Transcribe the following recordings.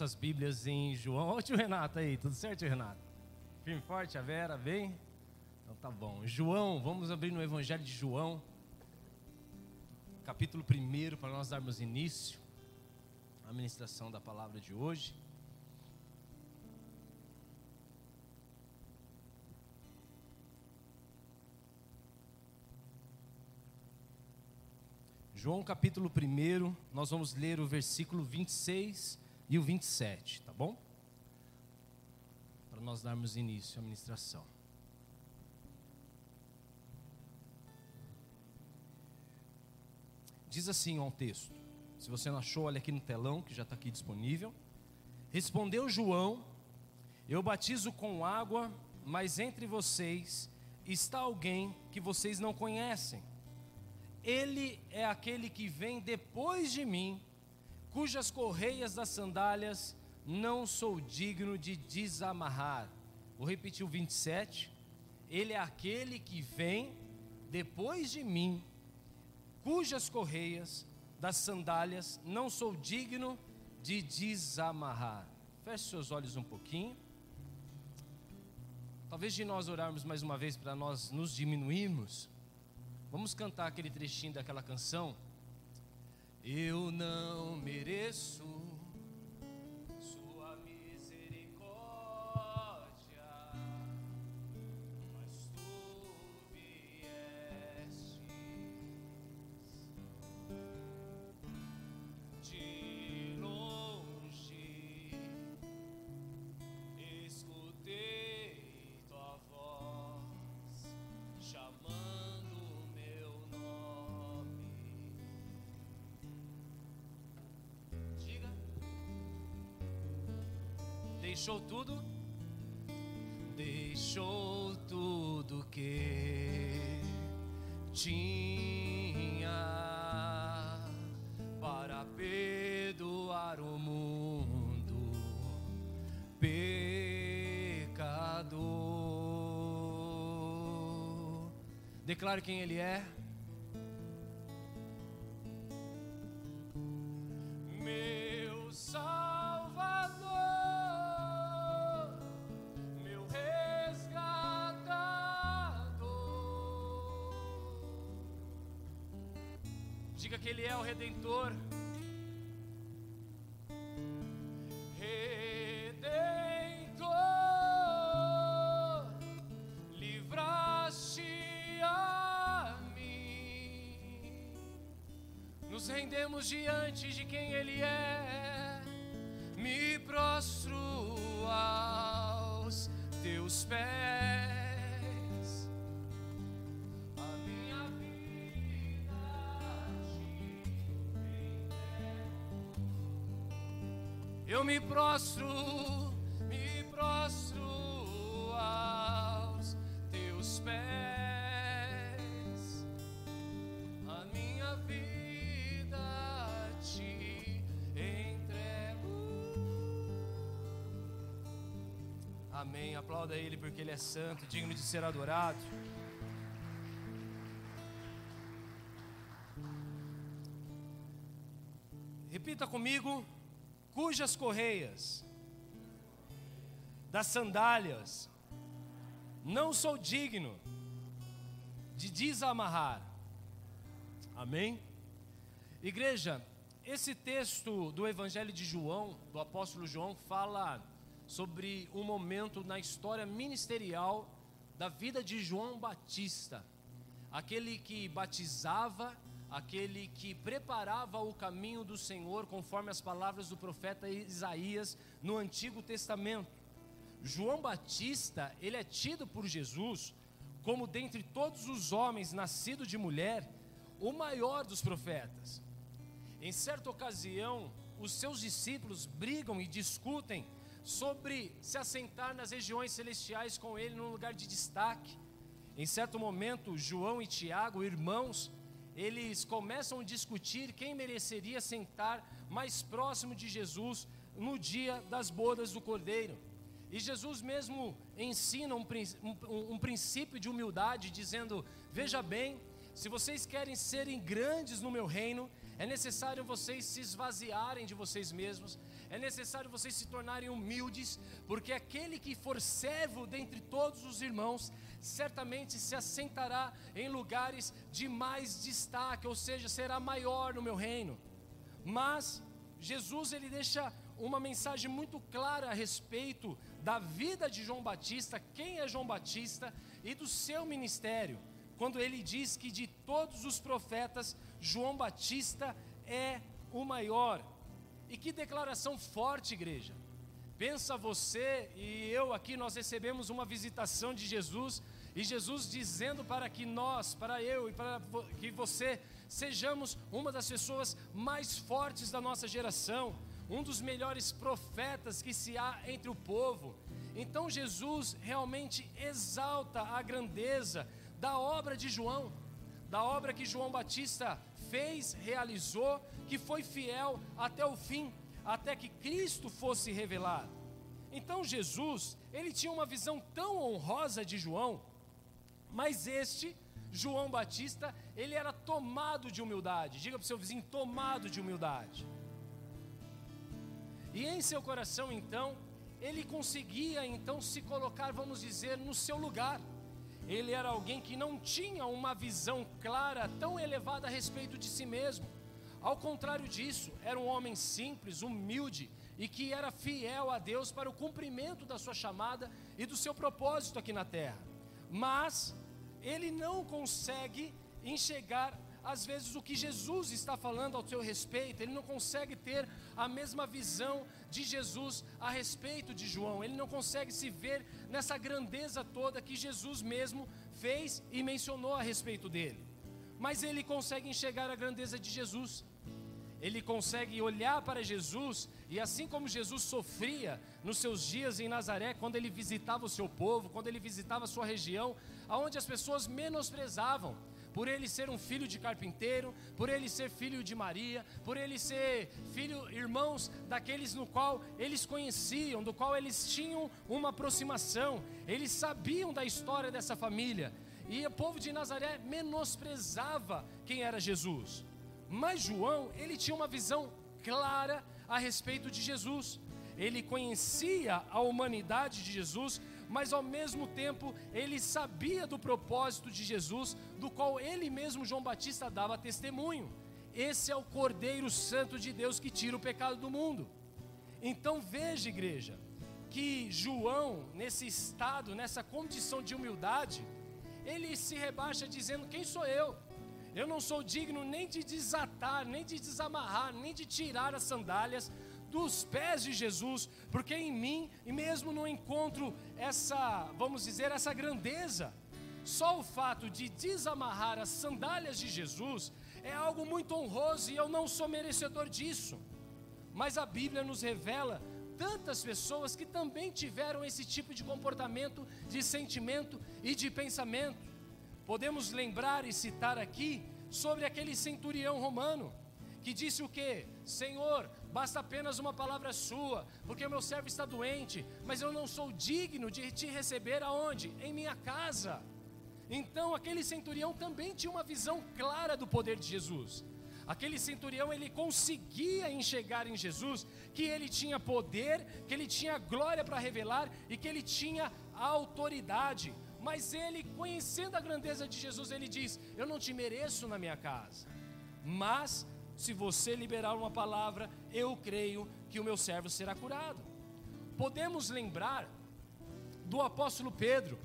As Bíblias em João. Olha o Renato aí, tudo certo, Renato? Firme forte, a Vera, bem? Então tá bom. João, vamos abrir no Evangelho de João, capítulo 1, para nós darmos início à ministração da palavra de hoje. João capítulo 1, nós vamos ler o versículo 26 e o 27, tá bom? Para nós darmos início à ministração. Diz assim ó, o texto. Se você não achou, olha aqui no telão, que já está aqui disponível. Respondeu João: Eu batizo com água, mas entre vocês está alguém que vocês não conhecem. Ele é aquele que vem depois de mim, cujas correias das sandálias não sou digno de desamarrar. Vou repetir o 27. Ele é aquele que vem depois de mim, cujas correias das sandálias não sou digno de desamarrar. Feche seus olhos um pouquinho. Talvez de nós orarmos mais uma vez para nós nos diminuirmos. Vamos cantar aquele trechinho daquela canção. Eu não mereço Deixou tudo? Deixou tudo que tinha para perdoar o mundo pecador. Declare quem Ele é. Redentor. Redentor, livraste a mim. Nos rendemos diante de quem Ele é, me prostro aos teus pés. Eu me prostro, me prostro aos teus pés. A minha vida te entrego. Amém. Aplauda Ele porque Ele é santo, digno de ser adorado. Repita comigo: cujas correias das sandálias não sou digno de desamarrar. Amém? Igreja, esse texto do Evangelho de João, do apóstolo João, fala sobre um momento na história ministerial da vida de João Batista, aquele que batizava, aquele que preparava o caminho do Senhor, conforme as palavras do profeta Isaías no Antigo Testamento. João Batista, ele é tido por Jesus como dentre todos os homens nascidos de mulher, o maior dos profetas. Em certa ocasião, os seus discípulos brigam e discutem sobre se assentar nas regiões celestiais com ele num lugar de destaque. Em certo momento, João e Tiago, irmãos, eles começam a discutir quem mereceria sentar mais próximo de Jesus no dia das bodas do Cordeiro. E Jesus mesmo ensina um, um- um princípio de humildade, dizendo: Veja bem, se vocês querem serem grandes no meu reino, é necessário vocês se esvaziarem de vocês mesmos, é necessário vocês se tornarem humildes, porque aquele que for servo dentre todos os irmãos, certamente se assentará em lugares de mais destaque, ou seja, será maior no meu reino. Mas Jesus ele deixa uma mensagem muito clara a respeito da vida de João Batista, quem é João Batista e do seu ministério, quando ele diz que de todos os profetas, João Batista é o maior. E que declaração forte, igreja. Pensa você e eu aqui, nós recebemos uma visitação de Jesus, e Jesus dizendo para que nós, para eu e para que você, sejamos uma das pessoas mais fortes da nossa geração, um dos melhores profetas que se há entre o povo. Então Jesus realmente exalta a grandeza da obra de João, da obra que João Batista fez, realizou, que foi fiel até o fim, até que Cristo fosse revelado. Então Jesus, ele tinha uma visão tão honrosa de João, mas este João Batista, ele era tomado de humildade. Diga para o seu vizinho, tomado de humildade. E em seu coração, então, ele conseguia então se colocar, vamos dizer, no seu lugar. Ele era alguém que não tinha uma visão clara, tão elevada a respeito de si mesmo. Ao contrário disso, era um homem simples, humilde e que era fiel a Deus para o cumprimento da sua chamada e do seu propósito aqui na terra. Mas ele não consegue enxergar às vezes o que Jesus está falando ao seu respeito, ele não consegue ter a mesma visão de Jesus a respeito de João, ele não consegue se ver nessa grandeza toda que Jesus mesmo fez e mencionou a respeito dele. Mas ele consegue enxergar a grandeza de Jesus. Ele consegue olhar para Jesus e assim como Jesus sofria nos seus dias em Nazaré, quando ele visitava o seu povo, quando ele visitava a sua região, aonde as pessoas menosprezavam, por ele ser um filho de carpinteiro, por ele ser filho de Maria, por ele ser filho, irmãos daqueles no qual eles conheciam, do qual eles tinham uma aproximação, eles sabiam da história dessa família. E o povo de Nazaré menosprezava quem era Jesus. Mas João, ele tinha uma visão clara a respeito de Jesus. Ele conhecia a humanidade de Jesus, mas ao mesmo tempo ele sabia do propósito de Jesus, do qual ele mesmo, João Batista, dava testemunho. Esse é o Cordeiro Santo de Deus que tira o pecado do mundo. Então veja, igreja, que João, nesse estado, nessa condição de humildade, ele se rebaixa dizendo: Quem sou eu? Eu não sou digno nem de desatar, nem de desamarrar, nem de tirar as sandálias dos pés de Jesus, porque em mim e mesmo não encontro essa, vamos dizer, essa grandeza. Só o fato de desamarrar as sandálias de Jesus é algo muito honroso e eu não sou merecedor disso. Mas a Bíblia nos revela tantas pessoas que também tiveram esse tipo de comportamento, de sentimento e de pensamento. Podemos lembrar e citar aqui sobre aquele centurião romano que disse o que? Senhor, basta apenas uma palavra sua, porque o meu servo está doente, mas eu não sou digno de te receber aonde? Em minha casa. Então, aquele centurião também tinha uma visão clara do poder de Jesus. Aquele centurião ele conseguia enxergar em Jesus que ele tinha poder, que ele tinha glória para revelar e que ele tinha autoridade. Mas ele, conhecendo a grandeza de Jesus, ele diz: Eu não te mereço na minha casa, mas se você liberar uma palavra, eu creio que o meu servo será curado. Podemos lembrar do apóstolo Pedro,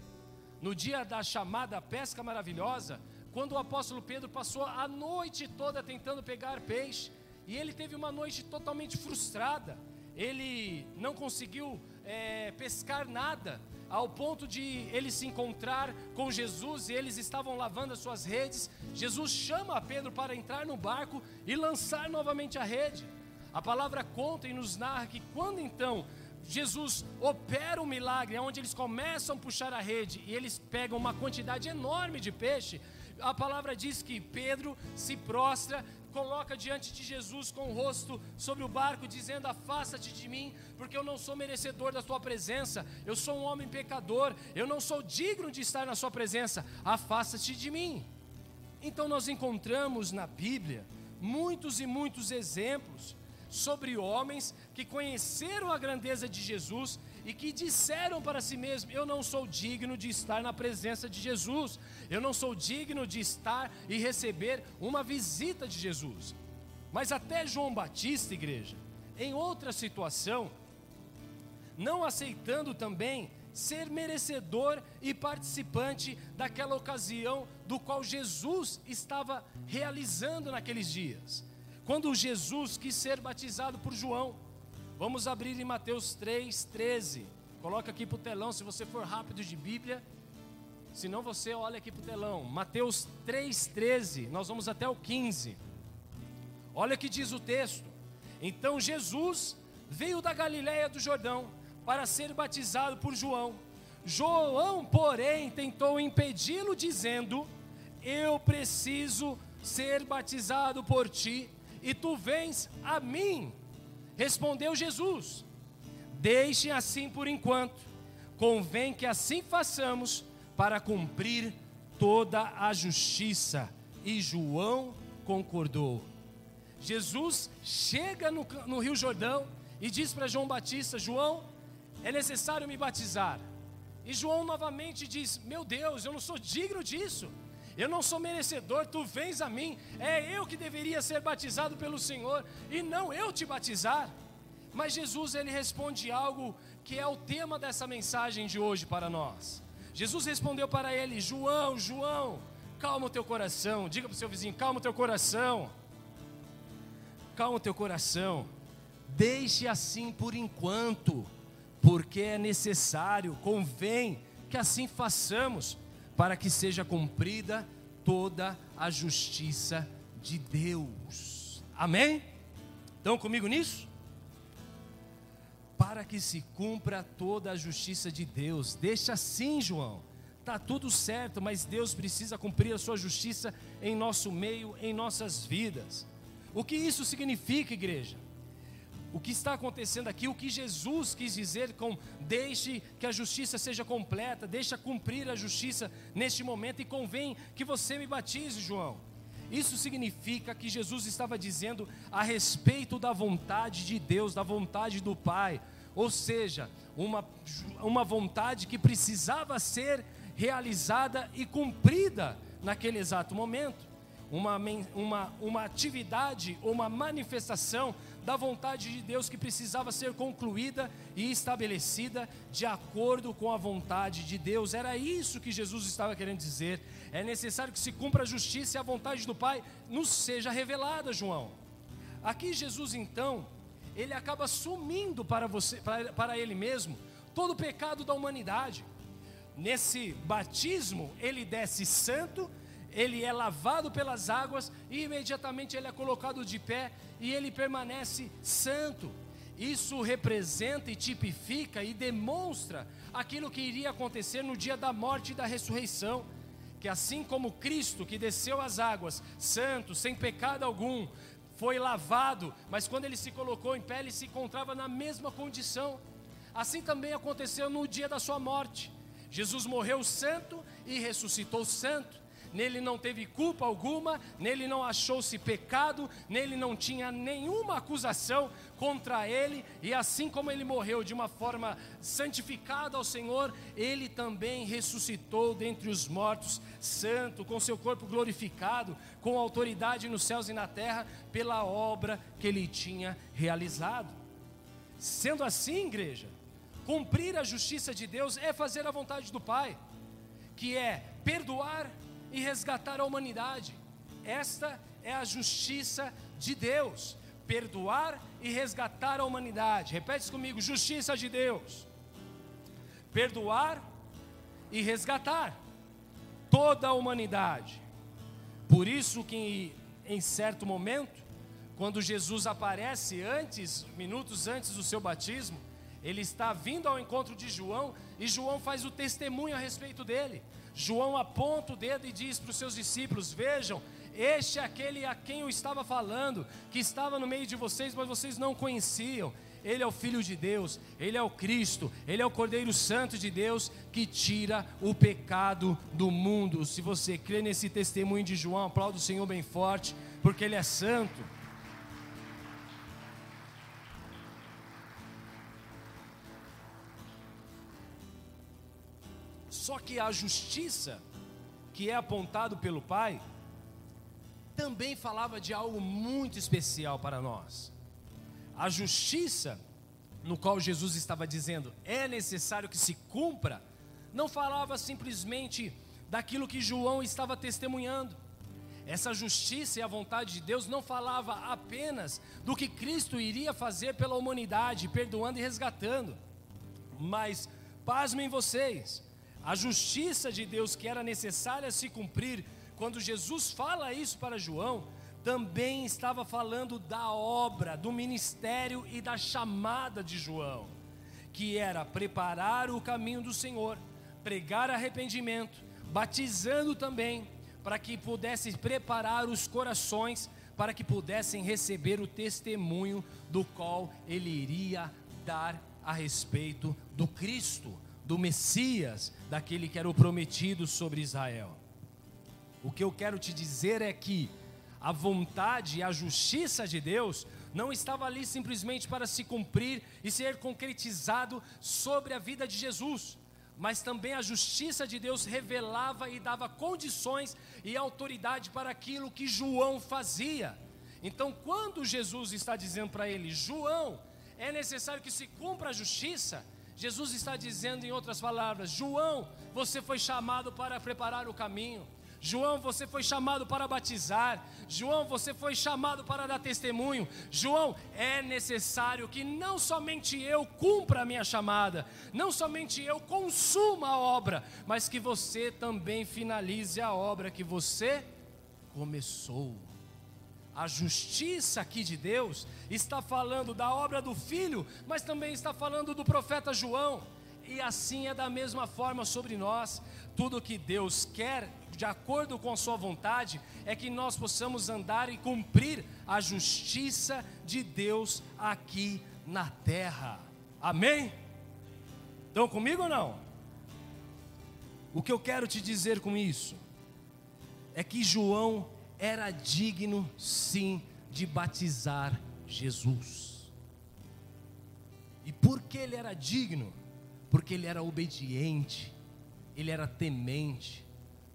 no dia da chamada pesca maravilhosa, quando o apóstolo Pedro passou a noite toda tentando pegar peixe, e ele teve uma noite totalmente frustrada, ele não conseguiu é, pescar nada, ao ponto de ele se encontrar com Jesus e eles estavam lavando as suas redes. Jesus chama Pedro para entrar no barco e lançar novamente a rede. A palavra conta e nos narra que quando então Jesus opera o um milagre, onde eles começam a puxar a rede e eles pegam uma quantidade enorme de peixe, a palavra diz que Pedro se prostra, coloca diante de Jesus com o rosto sobre o barco, dizendo: Afasta-te de mim, porque eu não sou merecedor da tua presença, eu sou um homem pecador, eu não sou digno de estar na sua presença, afasta-te de mim. Então nós encontramos na Bíblia muitos e muitos exemplos sobre homens que conheceram a grandeza de Jesus e que disseram para si mesmos: Eu não sou digno de estar na presença de Jesus, eu não sou digno de estar e receber uma visita de Jesus. Mas até João Batista, igreja, em outra situação, não aceitando também ser merecedor e participante daquela ocasião do qual Jesus estava realizando naqueles dias. Quando Jesus quis ser batizado por João, vamos abrir em Mateus 3, 13. Coloca aqui para o telão, se você for rápido de Bíblia. Se não, você olha aqui para o telão. Mateus 3, 13. Nós vamos até o 15. Olha o que diz o texto. Então Jesus veio da Galiléia do Jordão para ser batizado por João. João, porém, tentou impedi-lo, dizendo: Eu preciso ser batizado por ti, e tu vens a mim. Respondeu Jesus: Deixe assim por enquanto, convém que assim façamos para cumprir toda a justiça. E João concordou. Jesus chega no, no Rio Jordão e diz para João Batista: João, é necessário me batizar. E João novamente diz: Meu Deus, eu não sou digno disso. Eu não sou merecedor, tu vens a mim. É eu que deveria ser batizado pelo Senhor e não eu te batizar. Mas Jesus ele responde algo que é o tema dessa mensagem de hoje para nós. Jesus respondeu para ele: João, João, calma o teu coração. Diga para o seu vizinho: calma o teu coração. Calma o teu coração. Deixe assim por enquanto porque é necessário, convém que assim façamos, para que seja cumprida toda a justiça de Deus. Amém? Estão comigo nisso? Para que se cumpra toda a justiça de Deus. Deixa assim, João. Tá tudo certo, mas Deus precisa cumprir a sua justiça em nosso meio, em nossas vidas. O que isso significa, igreja? O que está acontecendo aqui, o que Jesus quis dizer com deixe que a justiça seja completa, deixa cumprir a justiça neste momento e convém que você me batize, João. Isso significa que Jesus estava dizendo a respeito da vontade de Deus, da vontade do Pai, ou seja, uma, uma vontade que precisava ser realizada e cumprida naquele exato momento. Uma, uma, uma atividade, uma manifestação da vontade de Deus que precisava ser concluída e estabelecida de acordo com a vontade de Deus. Era isso que Jesus estava querendo dizer. É necessário que se cumpra a justiça e a vontade do Pai nos seja revelada, João. Aqui Jesus então, ele acaba sumindo para você, para, para ele mesmo, todo o pecado da humanidade. Nesse batismo, ele desce santo ele é lavado pelas águas e imediatamente ele é colocado de pé e ele permanece santo. Isso representa e tipifica e demonstra aquilo que iria acontecer no dia da morte e da ressurreição. Que assim como Cristo, que desceu as águas, santo, sem pecado algum, foi lavado, mas quando ele se colocou em pé, ele se encontrava na mesma condição. Assim também aconteceu no dia da sua morte. Jesus morreu santo e ressuscitou santo nele não teve culpa alguma, nele não achou-se pecado, nele não tinha nenhuma acusação contra ele, e assim como ele morreu de uma forma santificada ao Senhor, ele também ressuscitou dentre os mortos, santo, com seu corpo glorificado, com autoridade nos céus e na terra, pela obra que ele tinha realizado. Sendo assim, igreja, cumprir a justiça de Deus é fazer a vontade do Pai, que é perdoar e resgatar a humanidade. Esta é a justiça de Deus. Perdoar e resgatar a humanidade. Repete comigo: justiça de Deus. Perdoar e resgatar toda a humanidade. Por isso que em certo momento, quando Jesus aparece antes, minutos antes do seu batismo, ele está vindo ao encontro de João e João faz o testemunho a respeito dele. João aponta o dedo e diz para os seus discípulos: Vejam, este é aquele a quem eu estava falando, que estava no meio de vocês, mas vocês não conheciam. Ele é o Filho de Deus, Ele é o Cristo, Ele é o Cordeiro Santo de Deus que tira o pecado do mundo. Se você crê nesse testemunho de João, aplauda o Senhor bem forte. porque Ele é santo. Só que a justiça que é apontado pelo Pai também falava de algo muito especial para nós. A justiça no qual Jesus estava dizendo é necessário que se cumpra, não falava simplesmente daquilo que João estava testemunhando. Essa justiça e a vontade de Deus não falava apenas do que Cristo iria fazer pela humanidade, perdoando e resgatando. Mas, pasmem vocês, a justiça de Deus que era necessária se cumprir, quando Jesus fala isso para João, também estava falando da obra, do ministério e da chamada de João, que era preparar o caminho do Senhor, pregar arrependimento, batizando também, para que pudesse preparar os corações, para que pudessem receber o testemunho do qual ele iria dar a respeito do Cristo, do Messias, daquele que era o prometido sobre Israel. O que eu quero te dizer é que a vontade e a justiça de Deus não estava ali simplesmente para se cumprir e ser concretizado sobre a vida de Jesus, mas também a justiça de Deus revelava e dava condições e autoridade para aquilo que João fazia. Então, quando Jesus está dizendo para ele, João, é necessário que se cumpra a justiça, Jesus está dizendo em outras palavras: João, você foi chamado para preparar o caminho. João, você foi chamado para batizar. João, você foi chamado para dar testemunho. João, é necessário que não somente eu cumpra a minha chamada, não somente eu consuma a obra, mas que você também finalize a obra que você começou. A justiça aqui de Deus está falando da obra do filho, mas também está falando do profeta João. E assim é da mesma forma sobre nós. Tudo que Deus quer de acordo com a Sua vontade, é que nós possamos andar e cumprir a justiça de Deus aqui na terra. Amém? Estão comigo ou não? O que eu quero te dizer com isso é que João era digno, sim, de batizar Jesus. E por que ele era digno? Porque ele era obediente, ele era temente,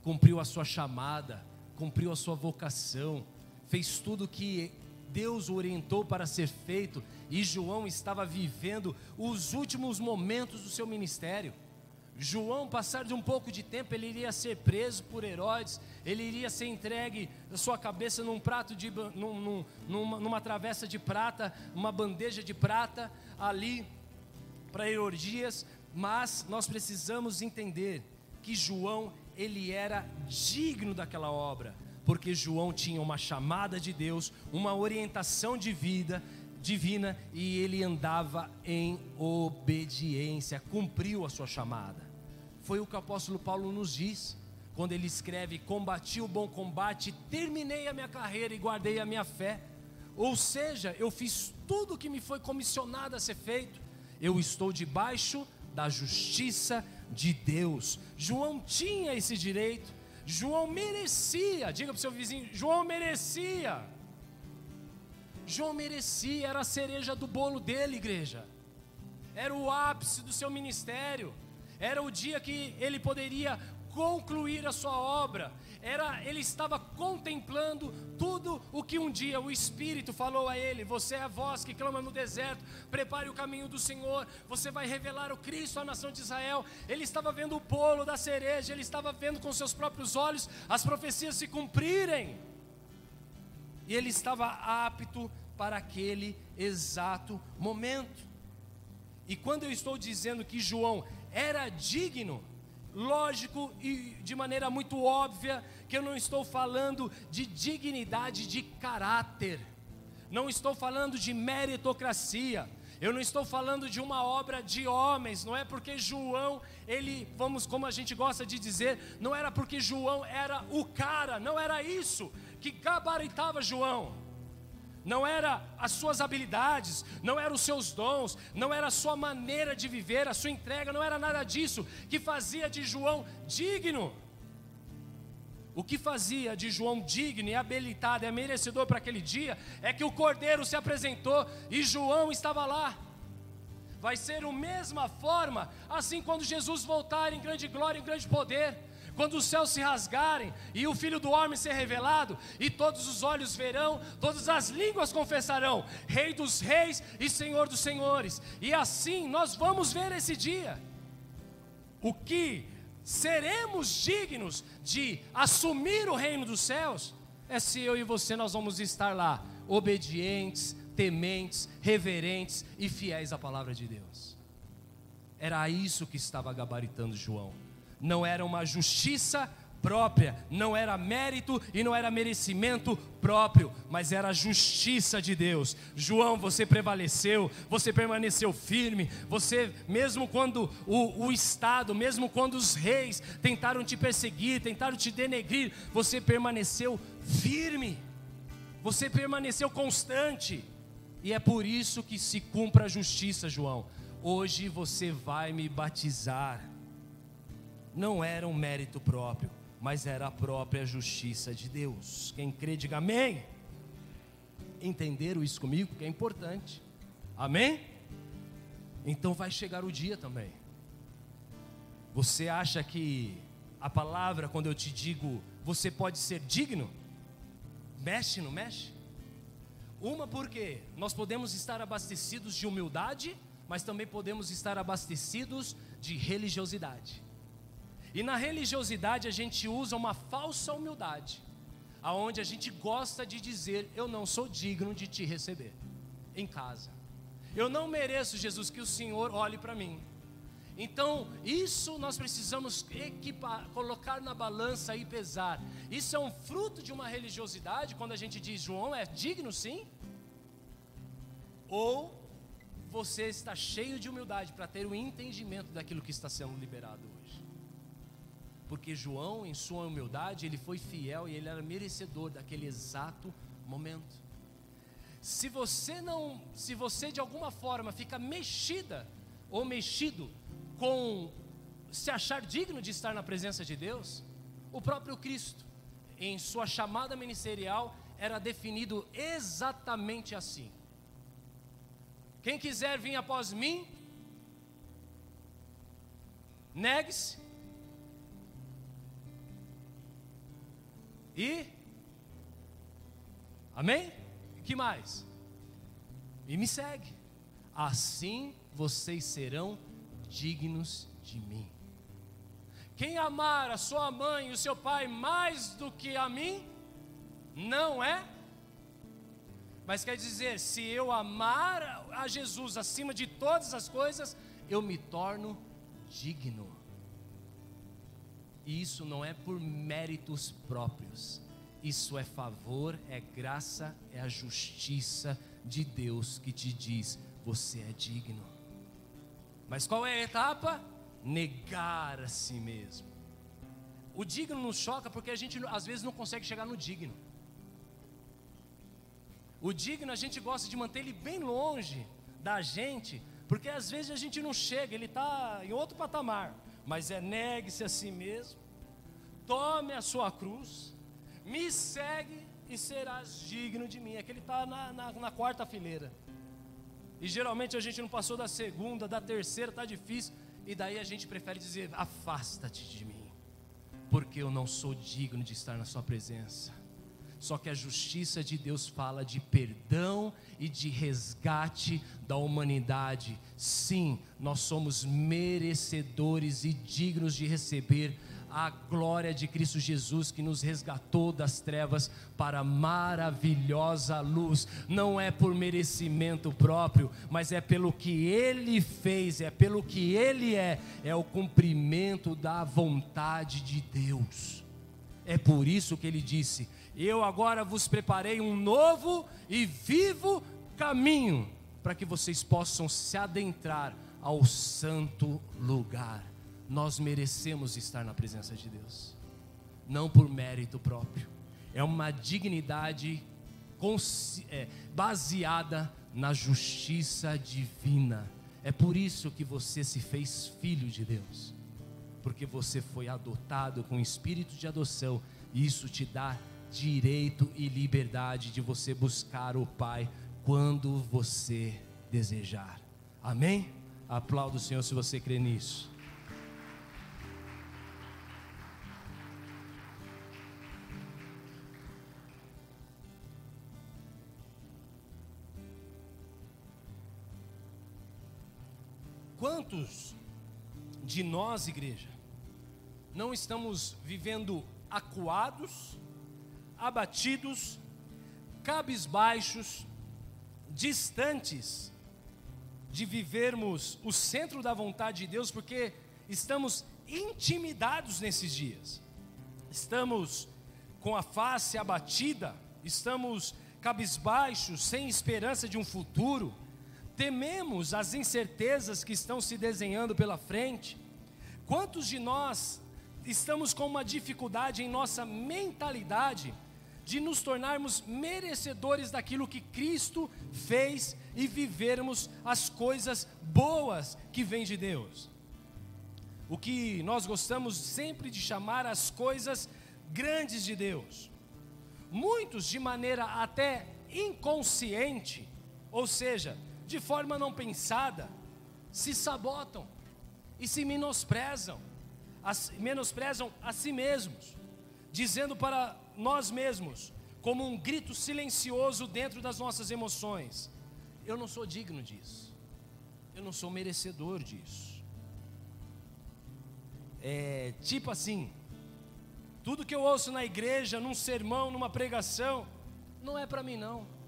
cumpriu a sua chamada, cumpriu a sua vocação, fez tudo que Deus o orientou para ser feito, e João estava vivendo os últimos momentos do seu ministério. João, passar de um pouco de tempo, ele iria ser preso por Herodes, ele iria ser entregue a sua cabeça num prato de num, num, numa, numa travessa de prata, uma bandeja de prata ali para Herodias, mas nós precisamos entender que João ele era digno daquela obra, porque João tinha uma chamada de Deus, uma orientação de vida divina e ele andava em obediência, cumpriu a sua chamada. Foi o que o apóstolo Paulo nos diz quando ele escreve: Combati o bom combate, terminei a minha carreira e guardei a minha fé. Ou seja, eu fiz tudo o que me foi comissionado a ser feito, eu estou debaixo da justiça de Deus. João tinha esse direito, João merecia, diga para o seu vizinho: João merecia. João merecia, era a cereja do bolo dele, igreja, era o ápice do seu ministério, era o dia que ele poderia concluir a sua obra. Era, ele estava contemplando tudo o que um dia o Espírito falou a ele: Você é a voz que clama no deserto, prepare o caminho do Senhor, você vai revelar o Cristo à nação de Israel. Ele estava vendo o bolo da cereja, ele estava vendo com seus próprios olhos as profecias se cumprirem. E ele estava apto para aquele exato momento. E quando eu estou dizendo que João era digno, lógico e de maneira muito óbvia que eu não estou falando de dignidade de caráter, não estou falando de meritocracia, eu não estou falando de uma obra de homens, não é porque João, ele, vamos como a gente gosta de dizer, não era porque João era o cara, não era isso que gabaritava João não era as suas habilidades, não eram os seus dons, não era a sua maneira de viver, a sua entrega, não era nada disso que fazia de João digno. O que fazia de João digno e habilitado e merecedor para aquele dia é que o cordeiro se apresentou e João estava lá. Vai ser a mesma forma, assim quando Jesus voltar em grande glória em grande poder quando os céus se rasgarem e o Filho do Homem ser revelado, e todos os olhos verão, todas as línguas confessarão: Rei dos Reis e Senhor dos Senhores. E assim nós vamos ver esse dia. O que seremos dignos de assumir o reino dos céus é se eu e você nós vamos estar lá, obedientes, tementes, reverentes e fiéis à palavra de Deus. Era isso que estava gabaritando João não era uma justiça própria, não era mérito e não era merecimento próprio, mas era a justiça de Deus. João, você prevaleceu, você permaneceu firme, você, mesmo quando o, o Estado, mesmo quando os reis tentaram te perseguir, tentaram te denegrir, você permaneceu firme, você permaneceu constante, e é por isso que se cumpre a justiça, João. Hoje você vai me batizar não era um mérito próprio, mas era a própria justiça de Deus. Quem crê, diga amém. Entenderam isso comigo? Porque é importante. Amém? Então vai chegar o dia também. Você acha que a palavra, quando eu te digo, você pode ser digno? Mexe, não mexe? Uma porque nós podemos estar abastecidos de humildade, mas também podemos estar abastecidos de religiosidade. E na religiosidade a gente usa uma falsa humildade, aonde a gente gosta de dizer: eu não sou digno de te receber em casa. Eu não mereço, Jesus, que o Senhor olhe para mim. Então, isso nós precisamos equipar, colocar na balança e pesar. Isso é um fruto de uma religiosidade, quando a gente diz João é digno sim? Ou você está cheio de humildade para ter o entendimento daquilo que está sendo liberado hoje? Porque João, em sua humildade, ele foi fiel e ele era merecedor daquele exato momento. Se você não, se você de alguma forma fica mexida ou mexido com se achar digno de estar na presença de Deus, o próprio Cristo, em sua chamada ministerial, era definido exatamente assim: quem quiser vir após mim, negue-se, E Amém? Que mais? E me segue. Assim vocês serão dignos de mim. Quem amar a sua mãe e o seu pai mais do que a mim, não é. Mas quer dizer, se eu amar a Jesus acima de todas as coisas, eu me torno digno. E isso não é por méritos próprios. Isso é favor, é graça, é a justiça de Deus que te diz: você é digno. Mas qual é a etapa? Negar a si mesmo. O digno nos choca porque a gente às vezes não consegue chegar no digno. O digno a gente gosta de manter ele bem longe da gente, porque às vezes a gente não chega, ele está em outro patamar mas é negue-se a si mesmo, tome a sua cruz, me segue e serás digno de mim. É que ele está na, na, na, quarta fileira. E geralmente a gente não passou da segunda, da terceira, está difícil. E daí a gente prefere dizer: afasta-te de mim, porque eu não sou digno de estar na Sua presença. Só que a justiça de Deus fala de perdão e de resgate da humanidade. Sim, nós somos merecedores e dignos de receber a glória de Cristo Jesus que nos resgatou das trevas para maravilhosa luz. Não é por merecimento próprio, mas é pelo que Ele fez, é pelo que Ele é, é o cumprimento da vontade de Deus. É por isso que Ele disse: eu agora vos preparei um novo e vivo caminho para que vocês possam se adentrar ao santo lugar. Nós merecemos estar na presença de Deus, não por mérito próprio, é uma dignidade é, baseada na justiça divina. É por isso que você se fez filho de Deus, porque você foi adotado com espírito de adoção isso te dá direito e liberdade de você buscar o Pai quando você desejar. Amém? Aplauda o Senhor se você crê nisso. Quantos de nós, igreja, não estamos vivendo acuados, abatidos, cabisbaixos, distantes de vivermos o centro da vontade de Deus, porque estamos intimidados nesses dias, estamos com a face abatida, estamos cabisbaixos, sem esperança de um futuro tememos as incertezas que estão se desenhando pela frente. Quantos de nós estamos com uma dificuldade em nossa mentalidade de nos tornarmos merecedores daquilo que Cristo fez e vivermos as coisas boas que vêm de Deus? O que nós gostamos sempre de chamar as coisas grandes de Deus. Muitos, de maneira até inconsciente, ou seja, de forma não pensada, se sabotam e se menosprezam, as, menosprezam a si mesmos, dizendo para nós mesmos, como um grito silencioso dentro das nossas emoções: Eu não sou digno disso, eu não sou merecedor disso. É tipo assim, tudo que eu ouço na igreja, num sermão, numa pregação, não é para mim não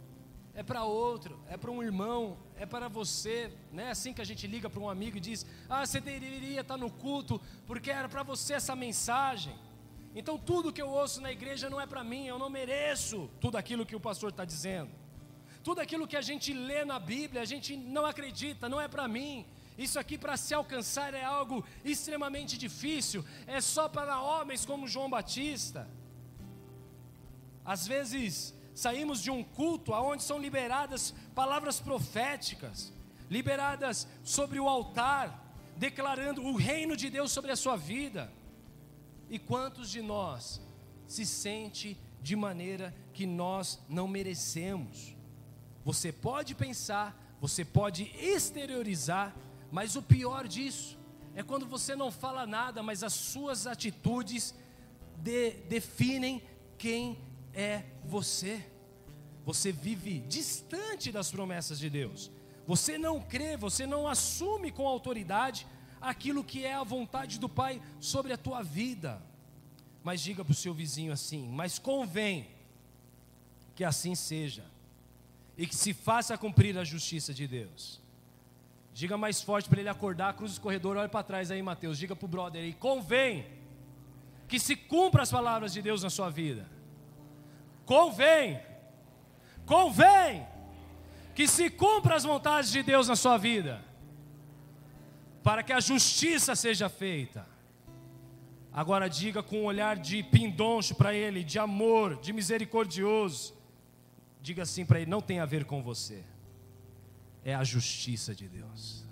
é para outro, é para um irmão, é para você, né? Assim que a gente liga para um amigo e diz: "Ah, você deveria estar no culto, porque era para você essa mensagem". Então tudo que eu ouço na igreja não é para mim, eu não mereço tudo aquilo que o pastor está dizendo. Tudo aquilo que a gente lê na Bíblia, a gente não acredita, não é para mim. Isso aqui para se alcançar é algo extremamente difícil, é só para homens como João Batista. Às vezes saímos de um culto onde são liberadas palavras proféticas, liberadas sobre o altar, declarando o reino de Deus sobre a sua vida. E quantos de nós se sente de maneira que nós não merecemos? Você pode pensar, você pode exteriorizar, mas o pior disso é quando você não fala nada, mas as suas atitudes de, definem quem é você. Você vive distante das promessas de Deus. Você não crê, você não assume com autoridade aquilo que é a vontade do Pai sobre a tua vida. Mas diga para o seu vizinho assim: mas convém que assim seja, e que se faça cumprir a justiça de Deus. Diga mais forte para ele acordar, cruza o corredor, olha para trás aí, Mateus. Diga para o brother aí: convém que se cumpra as palavras de Deus na sua vida. Convém convém que se cumpra as vontades de Deus na sua vida, para que a justiça seja feita. Agora diga com um olhar de pindoncho para ele, de amor, de misericordioso. Diga assim para ele: não tem a ver com você, é a justiça de Deus.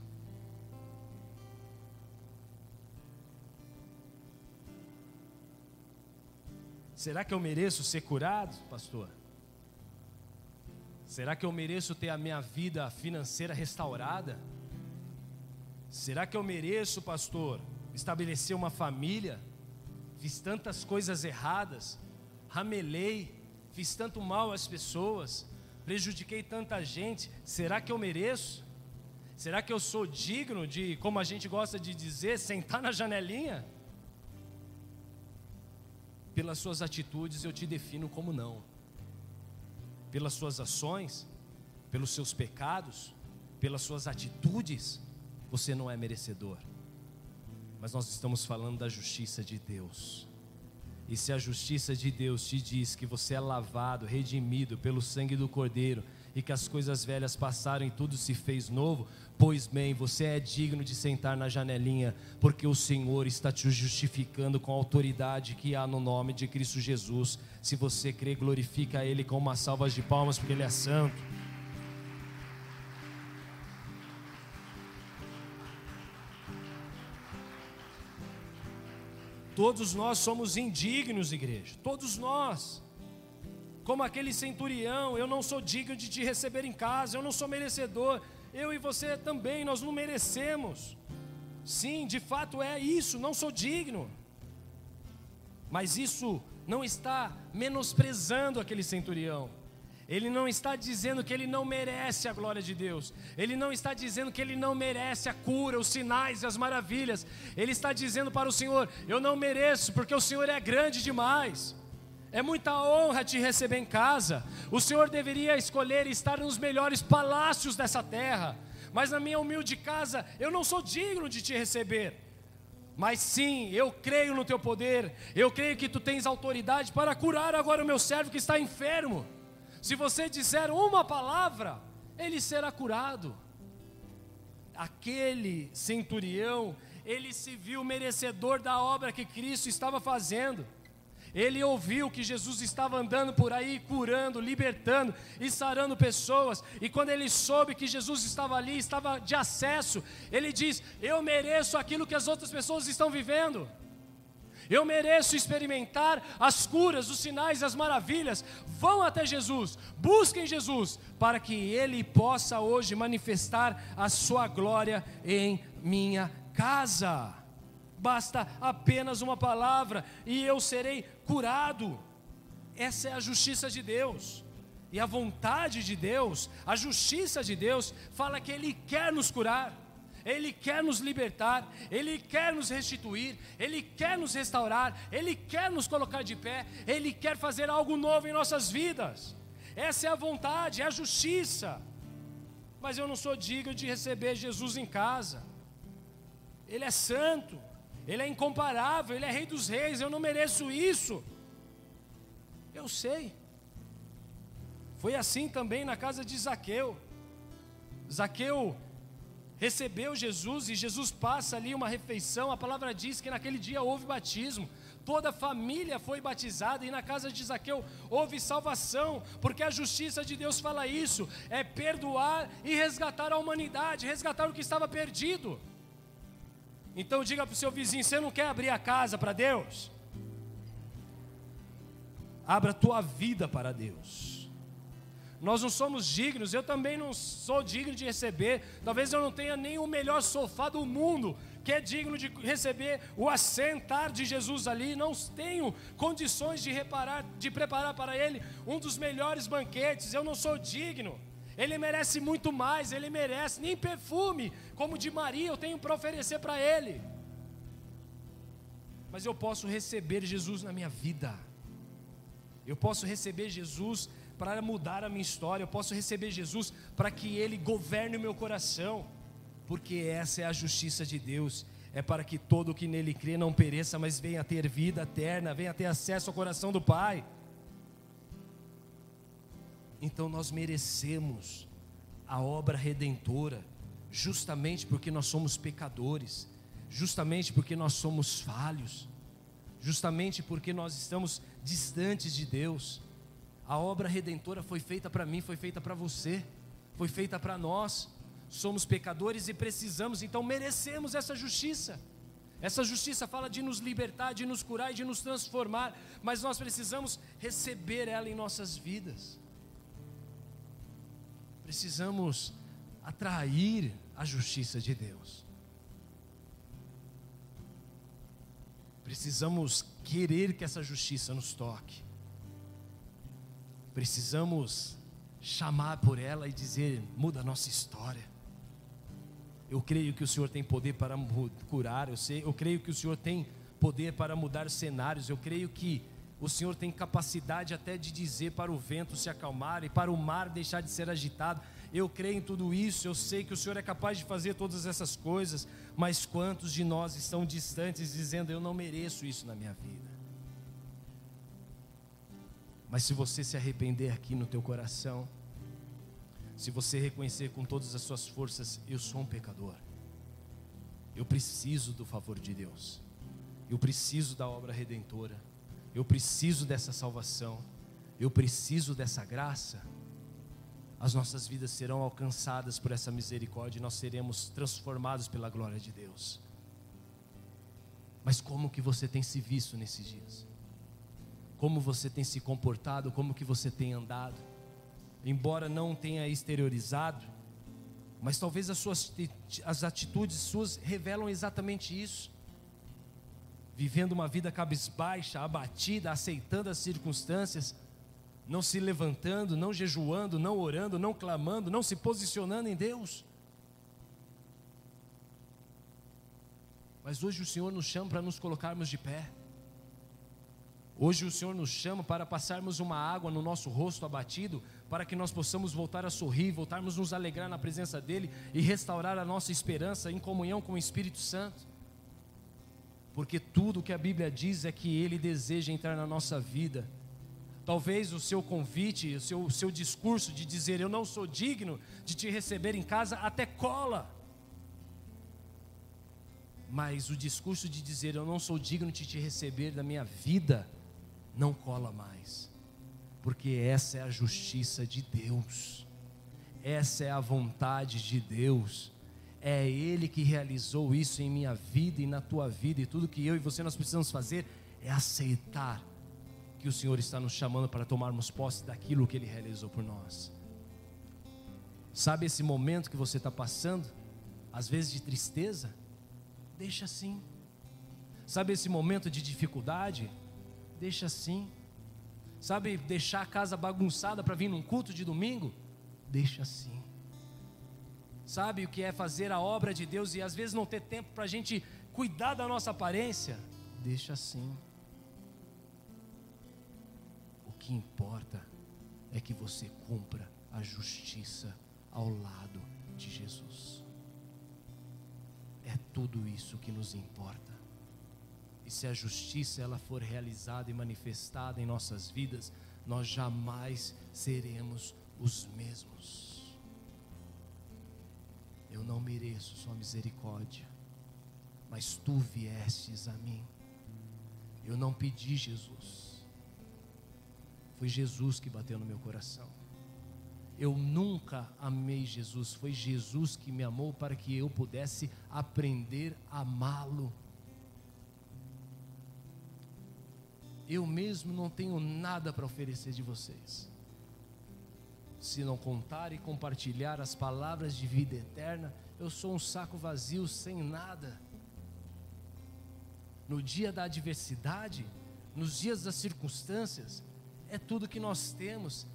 Será que eu mereço ser curado, pastor? Será que eu mereço ter a minha vida financeira restaurada? Será que eu mereço, pastor, estabelecer uma família? Fiz tantas coisas erradas, ramelei, fiz tanto mal às pessoas, prejudiquei tanta gente. Será que eu mereço? Será que eu sou digno de, como a gente gosta de dizer, sentar na janelinha? Pelas suas atitudes eu te defino como não pelas suas ações, pelos seus pecados, pelas suas atitudes, você não é merecedor. Mas nós estamos falando da justiça de Deus. E se a justiça de Deus te diz que você é lavado, redimido pelo sangue do Cordeiro, e que as coisas velhas passaram e tudo se fez novo, pois bem, você é digno de sentar na janelinha, porque o Senhor está te justificando com a autoridade que há no nome de Cristo Jesus. Se você crê, glorifica Ele com uma salva de palmas, porque Ele é santo. Todos nós somos indignos, igreja. Todos nós. Como aquele centurião, eu não sou digno de te receber em casa, eu não sou merecedor. Eu e você também, nós não merecemos. Sim, de fato é isso, não sou digno. Mas isso não está menosprezando aquele centurião. Ele não está dizendo que ele não merece a glória de Deus. Ele não está dizendo que ele não merece a cura, os sinais e as maravilhas. Ele está dizendo para o Senhor: Eu não mereço, porque o Senhor é grande demais. É muita honra te receber em casa. O Senhor deveria escolher estar nos melhores palácios dessa terra. Mas na minha humilde casa, eu não sou digno de te receber. Mas sim, eu creio no teu poder. Eu creio que tu tens autoridade para curar agora o meu servo que está enfermo. Se você disser uma palavra, ele será curado. Aquele centurião, ele se viu merecedor da obra que Cristo estava fazendo. Ele ouviu que Jesus estava andando por aí, curando, libertando e sarando pessoas. E quando ele soube que Jesus estava ali, estava de acesso, ele diz: Eu mereço aquilo que as outras pessoas estão vivendo. Eu mereço experimentar as curas, os sinais, as maravilhas. Vão até Jesus, busquem Jesus, para que Ele possa hoje manifestar a Sua glória em minha casa. Basta apenas uma palavra e eu serei curado. Essa é a justiça de Deus. E a vontade de Deus, a justiça de Deus, fala que Ele quer nos curar. Ele quer nos libertar, Ele quer nos restituir, Ele quer nos restaurar, Ele quer nos colocar de pé, Ele quer fazer algo novo em nossas vidas. Essa é a vontade, é a justiça. Mas eu não sou digno de receber Jesus em casa. Ele é santo, Ele é incomparável, Ele é Rei dos Reis, eu não mereço isso. Eu sei. Foi assim também na casa de Zaqueu. Zaqueu recebeu Jesus e Jesus passa ali uma refeição. A palavra diz que naquele dia houve batismo. Toda a família foi batizada e na casa de Zaqueu houve salvação, porque a justiça de Deus fala isso: é perdoar e resgatar a humanidade, resgatar o que estava perdido. Então diga para o seu vizinho: você não quer abrir a casa para Deus? Abra a tua vida para Deus. Nós não somos dignos, eu também não sou digno de receber. Talvez eu não tenha nem o melhor sofá do mundo, que é digno de receber o assentar de Jesus ali. Não tenho condições de reparar, de preparar para ele um dos melhores banquetes. Eu não sou digno. Ele merece muito mais, ele merece nem perfume, como de Maria, eu tenho para oferecer para ele. Mas eu posso receber Jesus na minha vida. Eu posso receber Jesus para mudar a minha história, eu posso receber Jesus para que Ele governe o meu coração, porque essa é a justiça de Deus, é para que todo o que nele crê não pereça, mas venha ter vida eterna, venha ter acesso ao coração do Pai. Então nós merecemos a obra redentora, justamente porque nós somos pecadores, justamente porque nós somos falhos, justamente porque nós estamos distantes de Deus. A obra redentora foi feita para mim, foi feita para você, foi feita para nós. Somos pecadores e precisamos, então merecemos essa justiça. Essa justiça fala de nos libertar, de nos curar e de nos transformar, mas nós precisamos receber ela em nossas vidas. Precisamos atrair a justiça de Deus. Precisamos querer que essa justiça nos toque. Precisamos chamar por ela e dizer: muda a nossa história. Eu creio que o Senhor tem poder para curar, eu, sei, eu creio que o Senhor tem poder para mudar cenários, eu creio que o Senhor tem capacidade até de dizer para o vento se acalmar e para o mar deixar de ser agitado. Eu creio em tudo isso, eu sei que o Senhor é capaz de fazer todas essas coisas, mas quantos de nós estão distantes dizendo: Eu não mereço isso na minha vida? Mas se você se arrepender aqui no teu coração, se você reconhecer com todas as suas forças, eu sou um pecador. Eu preciso do favor de Deus. Eu preciso da obra redentora. Eu preciso dessa salvação. Eu preciso dessa graça. As nossas vidas serão alcançadas por essa misericórdia e nós seremos transformados pela glória de Deus. Mas como que você tem se visto nesses dias? Como você tem se comportado, como que você tem andado? Embora não tenha exteriorizado, mas talvez as suas as atitudes suas revelam exatamente isso. Vivendo uma vida cabisbaixa, abatida, aceitando as circunstâncias, não se levantando, não jejuando, não orando, não clamando, não se posicionando em Deus. Mas hoje o Senhor nos chama para nos colocarmos de pé. Hoje o Senhor nos chama para passarmos uma água no nosso rosto abatido, para que nós possamos voltar a sorrir, voltarmos a nos alegrar na presença dEle e restaurar a nossa esperança em comunhão com o Espírito Santo. Porque tudo que a Bíblia diz é que Ele deseja entrar na nossa vida. Talvez o seu convite, o seu, o seu discurso de dizer eu não sou digno de te receber em casa até cola. Mas o discurso de dizer eu não sou digno de te receber da minha vida não cola mais, porque essa é a justiça de Deus, essa é a vontade de Deus, é Ele que realizou isso em minha vida e na tua vida, e tudo que eu e você nós precisamos fazer é aceitar que o Senhor está nos chamando para tomarmos posse daquilo que Ele realizou por nós. Sabe esse momento que você está passando, às vezes de tristeza? Deixa assim. Sabe esse momento de dificuldade? Deixa assim. Sabe, deixar a casa bagunçada para vir num culto de domingo? Deixa assim. Sabe o que é fazer a obra de Deus e às vezes não ter tempo para a gente cuidar da nossa aparência? Deixa assim. O que importa é que você cumpra a justiça ao lado de Jesus. É tudo isso que nos importa. E se a justiça ela for realizada e manifestada em nossas vidas, nós jamais seremos os mesmos. Eu não mereço sua misericórdia, mas tu viestes a mim. Eu não pedi Jesus. Foi Jesus que bateu no meu coração. Eu nunca amei Jesus, foi Jesus que me amou para que eu pudesse aprender a amá-lo. Eu mesmo não tenho nada para oferecer de vocês. Se não contar e compartilhar as palavras de vida eterna, eu sou um saco vazio sem nada. No dia da adversidade, nos dias das circunstâncias, é tudo que nós temos.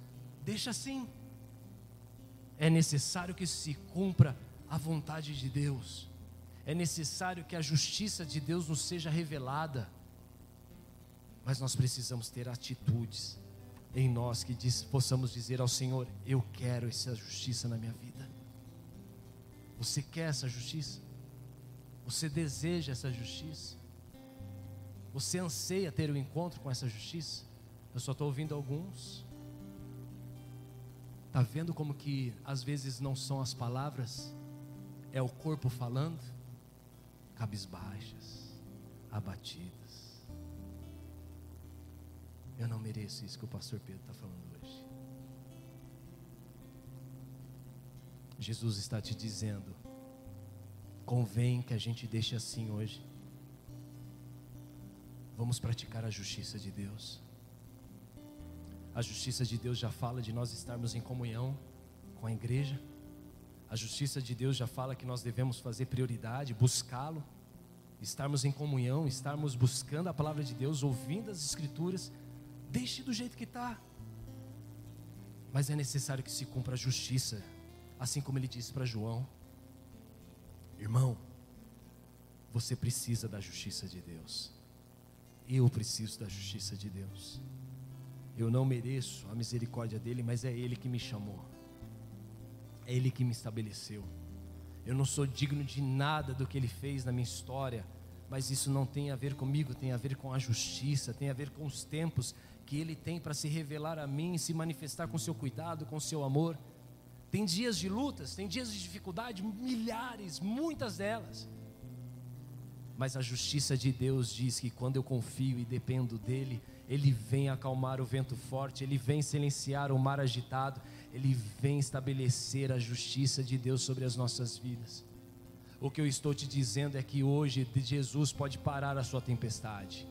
Deixa assim. É necessário que se cumpra a vontade de Deus. É necessário que a justiça de Deus nos seja revelada. Mas nós precisamos ter atitudes em nós que diz, possamos dizer ao Senhor: Eu quero essa justiça na minha vida. Você quer essa justiça? Você deseja essa justiça? Você anseia ter o um encontro com essa justiça? Eu só estou ouvindo alguns. Está vendo como que às vezes não são as palavras, é o corpo falando? Cabisbaixas, abatidas. Eu não mereço isso que o pastor Pedro está falando hoje. Jesus está te dizendo: convém que a gente deixe assim hoje. Vamos praticar a justiça de Deus. A justiça de Deus já fala de nós estarmos em comunhão com a igreja. A justiça de Deus já fala que nós devemos fazer prioridade, buscá-lo, estarmos em comunhão, estarmos buscando a palavra de Deus, ouvindo as Escrituras Deixe do jeito que está. Mas é necessário que se cumpra a justiça, assim como ele disse para João: Irmão, você precisa da justiça de Deus. Eu preciso da justiça de Deus. Eu não mereço a misericórdia dele, mas é ele que me chamou. É ele que me estabeleceu. Eu não sou digno de nada do que ele fez na minha história, mas isso não tem a ver comigo, tem a ver com a justiça, tem a ver com os tempos que Ele tem para se revelar a mim, se manifestar com seu cuidado, com seu amor. Tem dias de lutas, tem dias de dificuldade, milhares, muitas delas. Mas a justiça de Deus diz que quando eu confio e dependo dEle, Ele vem acalmar o vento forte, Ele vem silenciar o mar agitado, Ele vem estabelecer a justiça de Deus sobre as nossas vidas. O que eu estou te dizendo é que hoje Jesus pode parar a sua tempestade.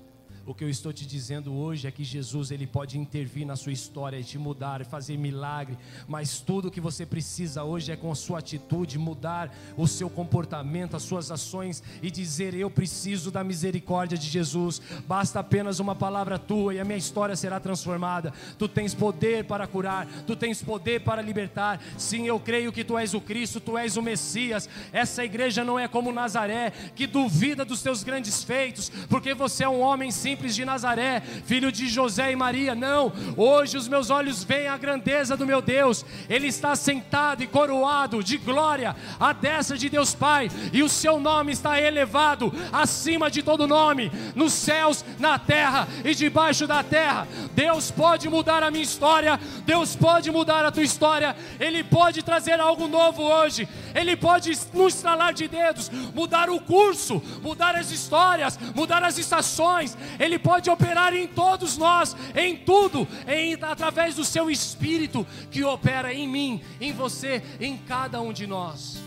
O que eu estou te dizendo hoje é que Jesus ele pode intervir na sua história e te mudar e fazer milagre, mas tudo que você precisa hoje é com a sua atitude mudar o seu comportamento, as suas ações e dizer eu preciso da misericórdia de Jesus. Basta apenas uma palavra tua e a minha história será transformada. Tu tens poder para curar, tu tens poder para libertar. Sim, eu creio que tu és o Cristo, tu és o Messias. Essa igreja não é como Nazaré, que duvida dos teus grandes feitos, porque você é um homem sim simples de Nazaré, filho de José e Maria. Não, hoje os meus olhos veem a grandeza do meu Deus. Ele está sentado e coroado de glória à destra de Deus Pai, e o seu nome está elevado acima de todo nome, nos céus, na terra e debaixo da terra. Deus pode mudar a minha história, Deus pode mudar a tua história, Ele pode trazer algo novo hoje, Ele pode, no estralar de dedos, mudar o curso, mudar as histórias, mudar as estações, ele pode operar em todos nós, em tudo, em, através do seu Espírito que opera em mim, em você, em cada um de nós.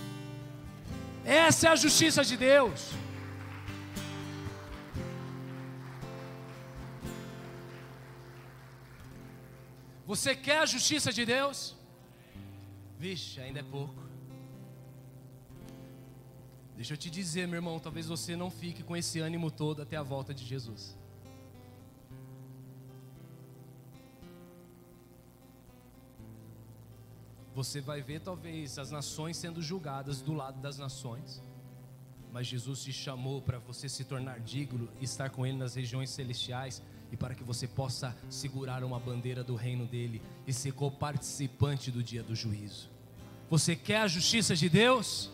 Essa é a justiça de Deus. Você quer a justiça de Deus? Vixe, ainda é pouco. Deixa eu te dizer, meu irmão, talvez você não fique com esse ânimo todo até a volta de Jesus. Você vai ver talvez as nações sendo julgadas do lado das nações. Mas Jesus te chamou para você se tornar digno e estar com Ele nas regiões celestiais e para que você possa segurar uma bandeira do reino dele e ser co-participante do dia do juízo. Você quer a justiça de Deus?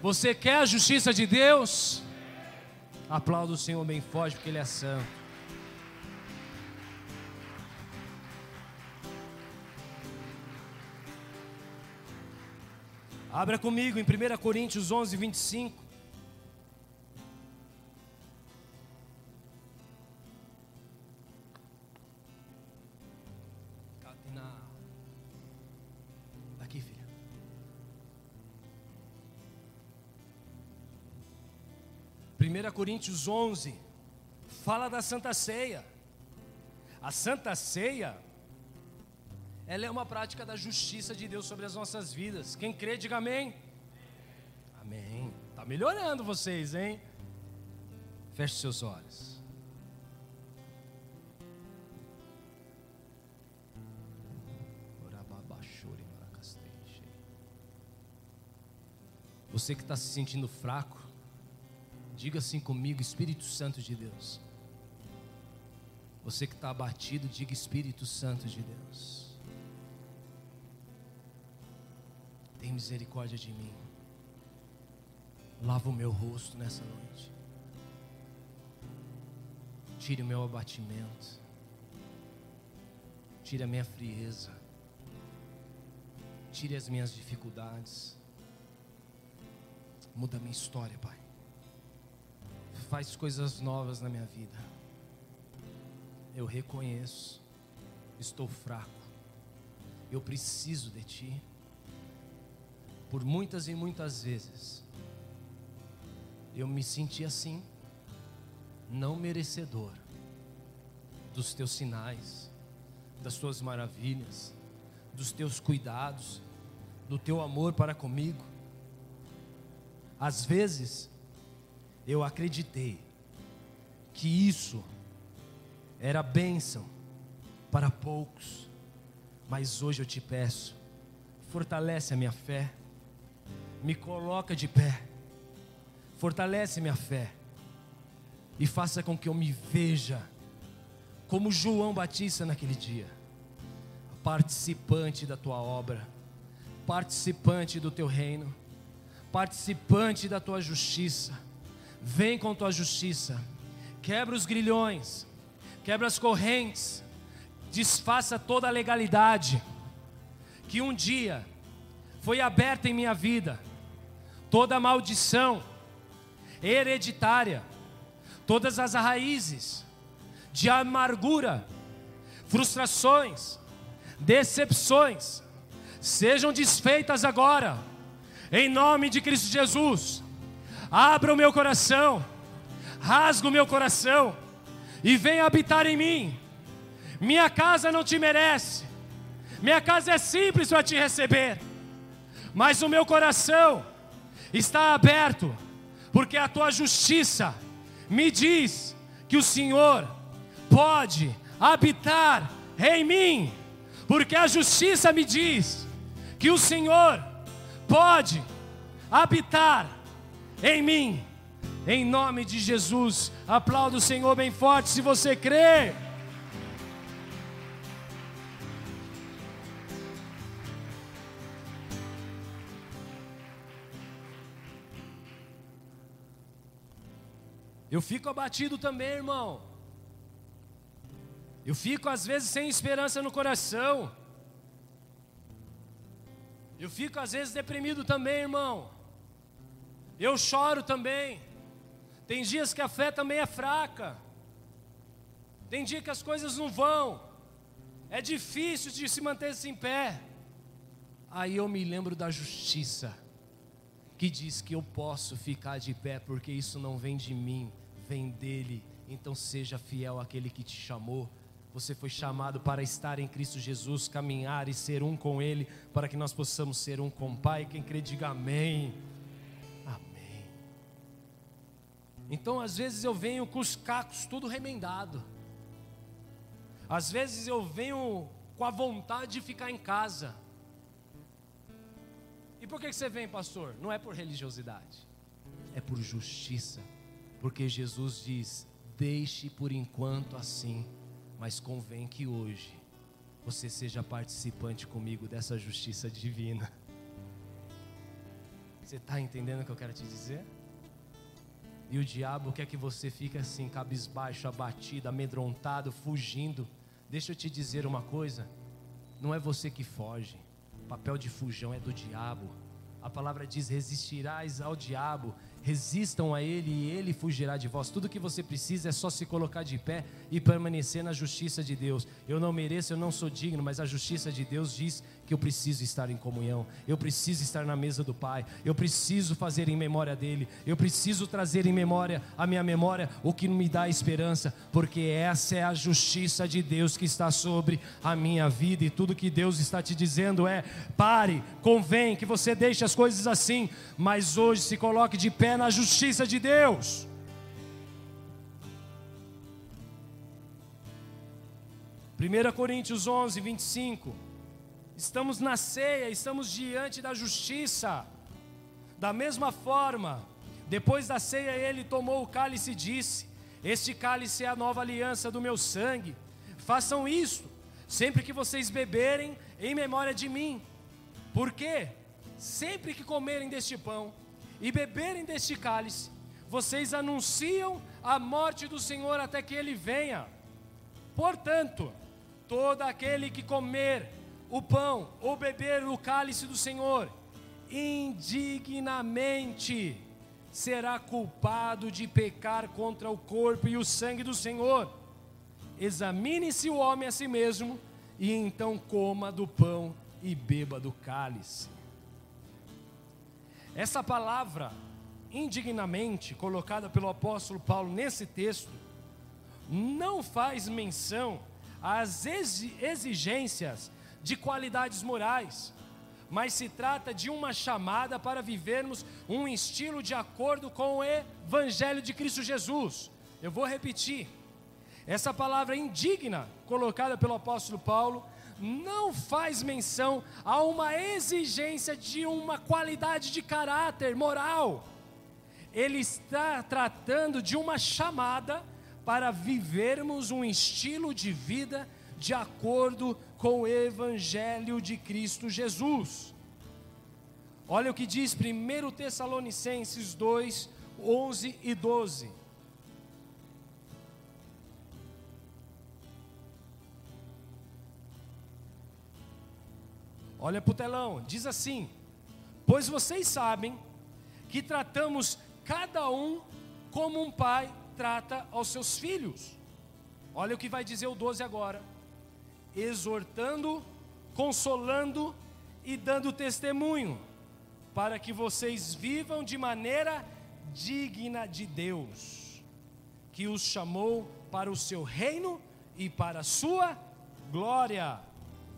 Você quer a justiça de Deus? Aplauda o Senhor bem forte porque Ele é santo. Abra comigo em 1 Coríntios 11, 25. Aqui, filha. Primeira Coríntios 11 fala da Santa Ceia. A Santa Ceia ela é uma prática da justiça de Deus sobre as nossas vidas. Quem crê, diga amém. Amém. Tá melhorando vocês, hein? Feche seus olhos. Você que está se sentindo fraco, diga assim comigo, Espírito Santo de Deus. Você que está abatido, diga Espírito Santo de Deus. Tem misericórdia de mim. Lava o meu rosto nessa noite. Tire o meu abatimento. Tire a minha frieza. Tire as minhas dificuldades. Muda a minha história, Pai. Faz coisas novas na minha vida. Eu reconheço. Estou fraco. Eu preciso de Ti por muitas e muitas vezes, eu me senti assim, não merecedor dos teus sinais, das tuas maravilhas, dos teus cuidados, do teu amor para comigo. Às vezes, eu acreditei que isso era bênção para poucos, mas hoje eu te peço, fortalece a minha fé me coloca de pé, fortalece minha fé. E faça com que eu me veja como João Batista naquele dia, participante da tua obra, participante do teu reino, participante da tua justiça. Vem com tua justiça, quebra os grilhões, quebra as correntes, desfaça toda a legalidade. Que um dia foi aberta em minha vida toda maldição hereditária, todas as raízes de amargura, frustrações, decepções, sejam desfeitas agora, em nome de Cristo Jesus. abra o meu coração, rasga o meu coração e venha habitar em mim. Minha casa não te merece, minha casa é simples para te receber, mas o meu coração está aberto, porque a tua justiça me diz que o Senhor pode habitar em mim, porque a justiça me diz que o Senhor pode habitar em mim. Em nome de Jesus, aplauda o Senhor bem forte se você crê. Eu fico abatido também, irmão. Eu fico às vezes sem esperança no coração. Eu fico às vezes deprimido também, irmão. Eu choro também. Tem dias que a fé também é fraca. Tem dia que as coisas não vão. É difícil de se manter em pé. Aí eu me lembro da justiça, que diz que eu posso ficar de pé, porque isso não vem de mim, vem dele. Então seja fiel àquele que te chamou. Você foi chamado para estar em Cristo Jesus, caminhar e ser um com Ele, para que nós possamos ser um com o Pai. Quem crê, diga amém. Amém. Então, às vezes eu venho com os cacos tudo remendado. Às vezes eu venho com a vontade de ficar em casa. E por que você vem, pastor? Não é por religiosidade, é por justiça. Porque Jesus diz: deixe por enquanto assim mas convém que hoje você seja participante comigo dessa justiça divina. Você está entendendo o que eu quero te dizer? E o diabo quer que você fique assim, cabisbaixo, abatido, amedrontado, fugindo. Deixa eu te dizer uma coisa: não é você que foge, papel de fujão é do diabo. A palavra diz: resistirás ao diabo, resistam a ele e ele fugirá de vós. Tudo que você precisa é só se colocar de pé e permanecer na justiça de Deus. Eu não mereço, eu não sou digno, mas a justiça de Deus diz que eu preciso estar em comunhão, eu preciso estar na mesa do Pai, eu preciso fazer em memória dele, eu preciso trazer em memória a minha memória o que me dá esperança, porque essa é a justiça de Deus que está sobre a minha vida e tudo que Deus está te dizendo é: pare, convém que você deixe as coisas assim, mas hoje se coloque de pé na justiça de Deus. Primeira Coríntios 11, 25. Estamos na ceia, estamos diante da justiça. Da mesma forma, depois da ceia ele tomou o cálice e disse: Este cálice é a nova aliança do meu sangue. Façam isso sempre que vocês beberem em memória de mim. Por quê? Sempre que comerem deste pão e beberem deste cálice, vocês anunciam a morte do Senhor até que ele venha. Portanto, todo aquele que comer o pão ou beber o cálice do Senhor indignamente será culpado de pecar contra o corpo e o sangue do Senhor. Examine-se o homem a si mesmo e então coma do pão e beba do cálice. Essa palavra, indignamente, colocada pelo apóstolo Paulo nesse texto, não faz menção às exigências de qualidades morais, mas se trata de uma chamada para vivermos um estilo de acordo com o Evangelho de Cristo Jesus. Eu vou repetir. Essa palavra indigna, colocada pelo apóstolo Paulo, não faz menção a uma exigência de uma qualidade de caráter moral. Ele está tratando de uma chamada para vivermos um estilo de vida de acordo com o Evangelho de Cristo Jesus. Olha o que diz 1 Tessalonicenses 2, 11 e 12. Olha para o telão, diz assim: Pois vocês sabem que tratamos cada um como um pai trata aos seus filhos. Olha o que vai dizer o 12 agora: exortando, consolando e dando testemunho, para que vocês vivam de maneira digna de Deus, que os chamou para o seu reino e para a sua glória.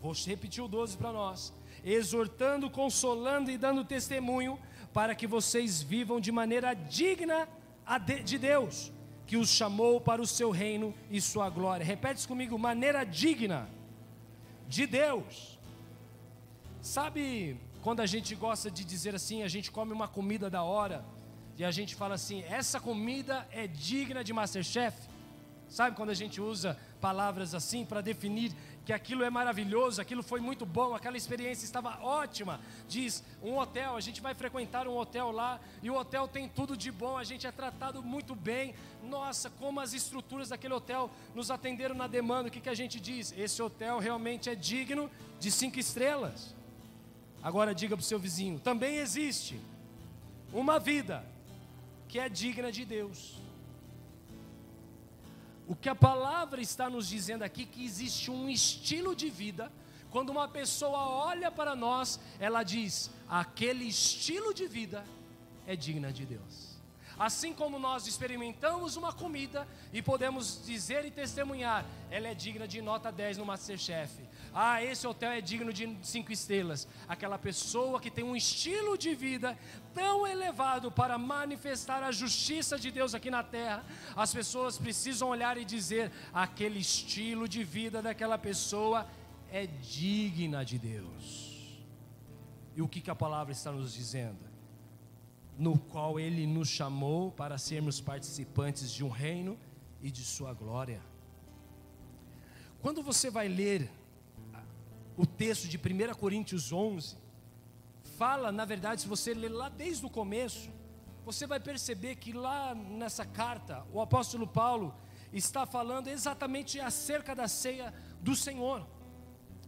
Vou repetir o 12 para nós. Exortando, consolando e dando testemunho, para que vocês vivam de maneira digna de Deus, que os chamou para o seu reino e sua glória. Repete comigo: maneira digna de Deus. Sabe quando a gente gosta de dizer assim, a gente come uma comida da hora e a gente fala assim, essa comida é digna de Masterchef? Sabe quando a gente usa palavras assim para definir que aquilo é maravilhoso, aquilo foi muito bom, aquela experiência estava ótima. Diz um hotel, a gente vai frequentar um hotel lá e o hotel tem tudo de bom, a gente é tratado muito bem. Nossa, como as estruturas daquele hotel nos atenderam na demanda. O que, que a gente diz? Esse hotel realmente é digno de cinco estrelas. Agora diga para o seu vizinho: também existe uma vida que é digna de Deus. O que a palavra está nos dizendo aqui que existe um estilo de vida. Quando uma pessoa olha para nós, ela diz: aquele estilo de vida é digna de Deus. Assim como nós experimentamos uma comida e podemos dizer e testemunhar, ela é digna de nota 10 no Masterchef. Ah, esse hotel é digno de cinco estrelas. Aquela pessoa que tem um estilo de vida tão elevado para manifestar a justiça de Deus aqui na terra, as pessoas precisam olhar e dizer: aquele estilo de vida daquela pessoa é digna de Deus. E o que, que a palavra está nos dizendo? no qual Ele nos chamou para sermos participantes de um reino e de Sua glória. Quando você vai ler o texto de 1 Coríntios 11, fala, na verdade, se você ler lá desde o começo, você vai perceber que lá nessa carta, o apóstolo Paulo está falando exatamente acerca da ceia do Senhor.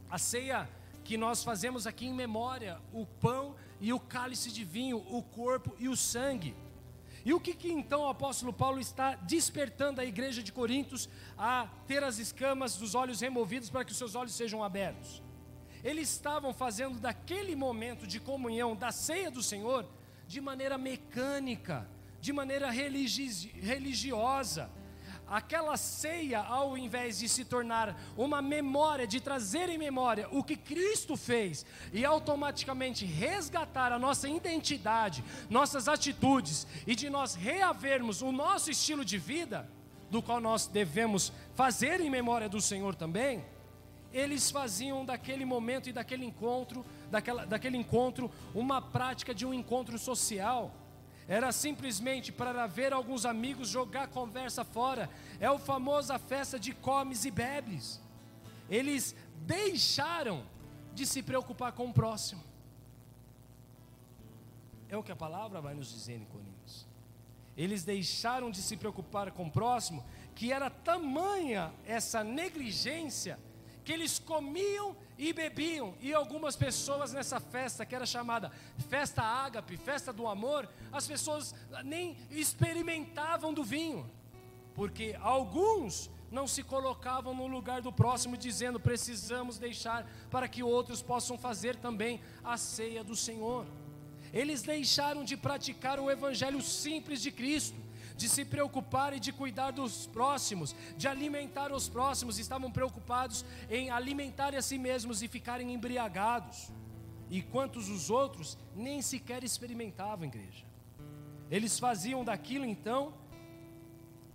A ceia que nós fazemos aqui em memória, o pão e o cálice de vinho, o corpo e o sangue. E o que, que então o apóstolo Paulo está despertando a igreja de Coríntios a ter as escamas dos olhos removidos para que os seus olhos sejam abertos? Eles estavam fazendo daquele momento de comunhão, da ceia do Senhor, de maneira mecânica, de maneira religi religiosa, aquela ceia, ao invés de se tornar uma memória, de trazer em memória o que Cristo fez e automaticamente resgatar a nossa identidade, nossas atitudes e de nós reavermos o nosso estilo de vida, do qual nós devemos fazer em memória do Senhor também, eles faziam daquele momento e daquele encontro, daquela, daquele encontro, uma prática de um encontro social era simplesmente para ver alguns amigos jogar conversa fora. É o famoso a festa de comes e bebes. Eles deixaram de se preocupar com o próximo. É o que a palavra vai nos dizer em Coríntios. Eles deixaram de se preocupar com o próximo, que era tamanha essa negligência que eles comiam e bebiam, e algumas pessoas nessa festa, que era chamada festa ágape, festa do amor, as pessoas nem experimentavam do vinho, porque alguns não se colocavam no lugar do próximo, dizendo: precisamos deixar para que outros possam fazer também a ceia do Senhor. Eles deixaram de praticar o evangelho simples de Cristo de se preocupar e de cuidar dos próximos, de alimentar os próximos, estavam preocupados em alimentar a si mesmos e ficarem embriagados. E quantos os outros nem sequer experimentavam, igreja. Eles faziam daquilo então,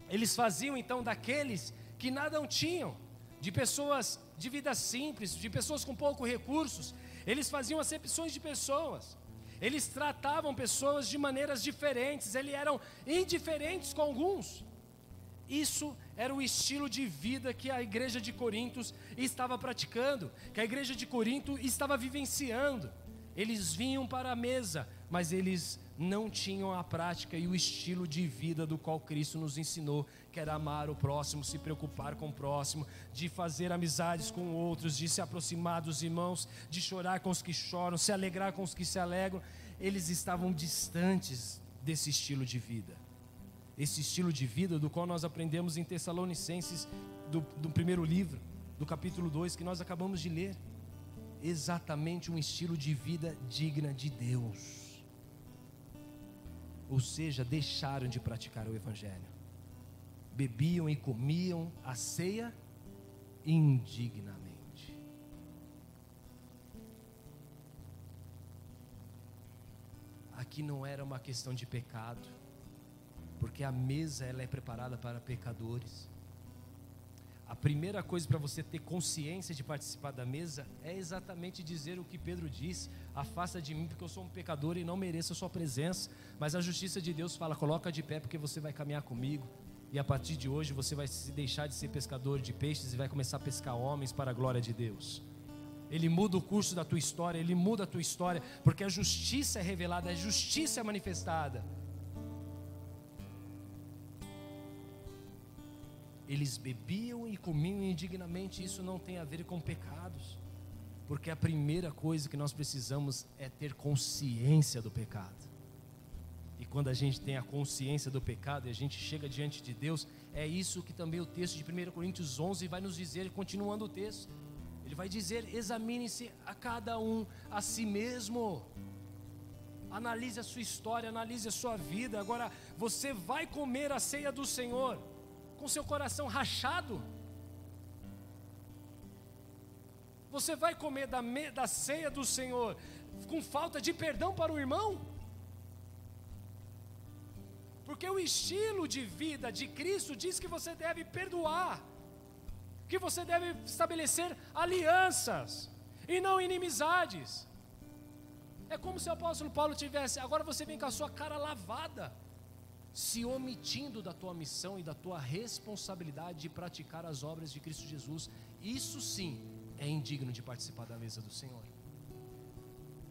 eles faziam então daqueles que nada tinham, de pessoas de vida simples, de pessoas com poucos recursos, eles faziam acepções de pessoas. Eles tratavam pessoas de maneiras diferentes, eles eram indiferentes com alguns. Isso era o estilo de vida que a igreja de Corinto estava praticando, que a igreja de Corinto estava vivenciando. Eles vinham para a mesa, mas eles não tinham a prática e o estilo de vida do qual Cristo nos ensinou, que era amar o próximo, se preocupar com o próximo, de fazer amizades com outros, de se aproximar dos irmãos, de chorar com os que choram, se alegrar com os que se alegram. Eles estavam distantes desse estilo de vida. Esse estilo de vida do qual nós aprendemos em Tessalonicenses, do, do primeiro livro, do capítulo 2, que nós acabamos de ler. Exatamente um estilo de vida digna de Deus ou seja, deixaram de praticar o Evangelho. Bebiam e comiam a ceia indignamente. Aqui não era uma questão de pecado, porque a mesa ela é preparada para pecadores. A primeira coisa para você ter consciência de participar da mesa é exatamente dizer o que Pedro diz: afasta de mim, porque eu sou um pecador e não mereço a sua presença. Mas a justiça de Deus fala: coloca de pé, porque você vai caminhar comigo. E a partir de hoje você vai se deixar de ser pescador de peixes e vai começar a pescar homens para a glória de Deus. Ele muda o curso da tua história, ele muda a tua história, porque a justiça é revelada, a justiça é manifestada. Eles bebiam e comiam indignamente, isso não tem a ver com pecados, porque a primeira coisa que nós precisamos é ter consciência do pecado. E quando a gente tem a consciência do pecado e a gente chega diante de Deus, é isso que também o texto de 1 Coríntios 11 vai nos dizer, continuando o texto. Ele vai dizer: examine-se a cada um a si mesmo. Analise a sua história, analise a sua vida. Agora, você vai comer a ceia do Senhor com seu coração rachado? Você vai comer da, me, da ceia do Senhor com falta de perdão para o irmão? Porque o estilo de vida de Cristo diz que você deve perdoar, que você deve estabelecer alianças e não inimizades. É como se o apóstolo Paulo tivesse, agora você vem com a sua cara lavada se omitindo da tua missão e da tua responsabilidade de praticar as obras de Cristo Jesus, isso sim é indigno de participar da mesa do Senhor.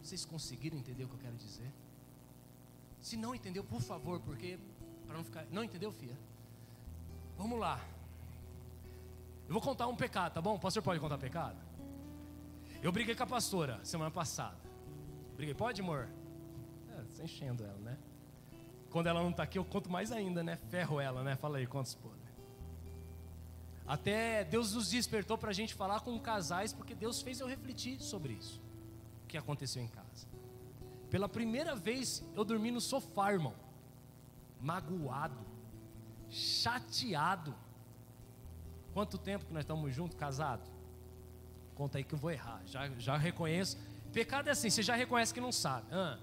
Vocês conseguiram entender o que eu quero dizer? Se não entendeu, por favor, porque para não ficar, não entendeu, filha? Vamos lá. Eu vou contar um pecado, tá bom? O pastor pode contar pecado? Eu briguei com a pastora semana passada. Briguei, pode, amor? É, enchendo ela, né? Quando ela não está aqui, eu conto mais ainda, né? Ferro ela, né? Fala aí, quantos podem. Até Deus nos despertou para a gente falar com casais, porque Deus fez eu refletir sobre isso. O que aconteceu em casa. Pela primeira vez eu dormi no sofá, irmão. Magoado. Chateado. Quanto tempo que nós estamos juntos, casados? Conta aí que eu vou errar. Já, já reconheço. Pecado é assim, você já reconhece que não sabe. Ah,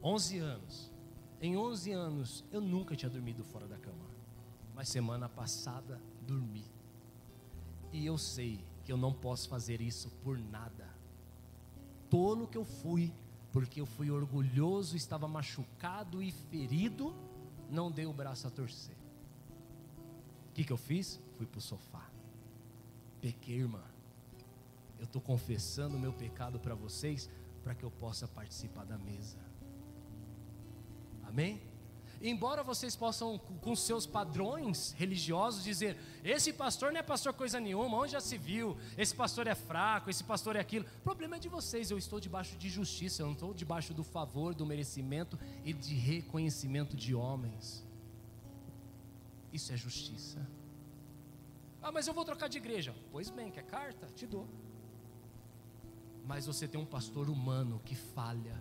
11 anos. Em 11 anos, eu nunca tinha dormido fora da cama. Mas semana passada, dormi. E eu sei que eu não posso fazer isso por nada. Tolo que eu fui, porque eu fui orgulhoso, estava machucado e ferido, não dei o braço a torcer. O que, que eu fiz? Fui para o sofá. Pequei, irmã. Eu estou confessando o meu pecado para vocês, para que eu possa participar da mesa. Amém? Embora vocês possam, com seus padrões religiosos, dizer: esse pastor não é pastor coisa nenhuma, onde já se viu? Esse pastor é fraco, esse pastor é aquilo. O problema é de vocês, eu estou debaixo de justiça, eu não estou debaixo do favor, do merecimento e de reconhecimento de homens. Isso é justiça. Ah, mas eu vou trocar de igreja. Pois bem, quer carta? Te dou. Mas você tem um pastor humano que falha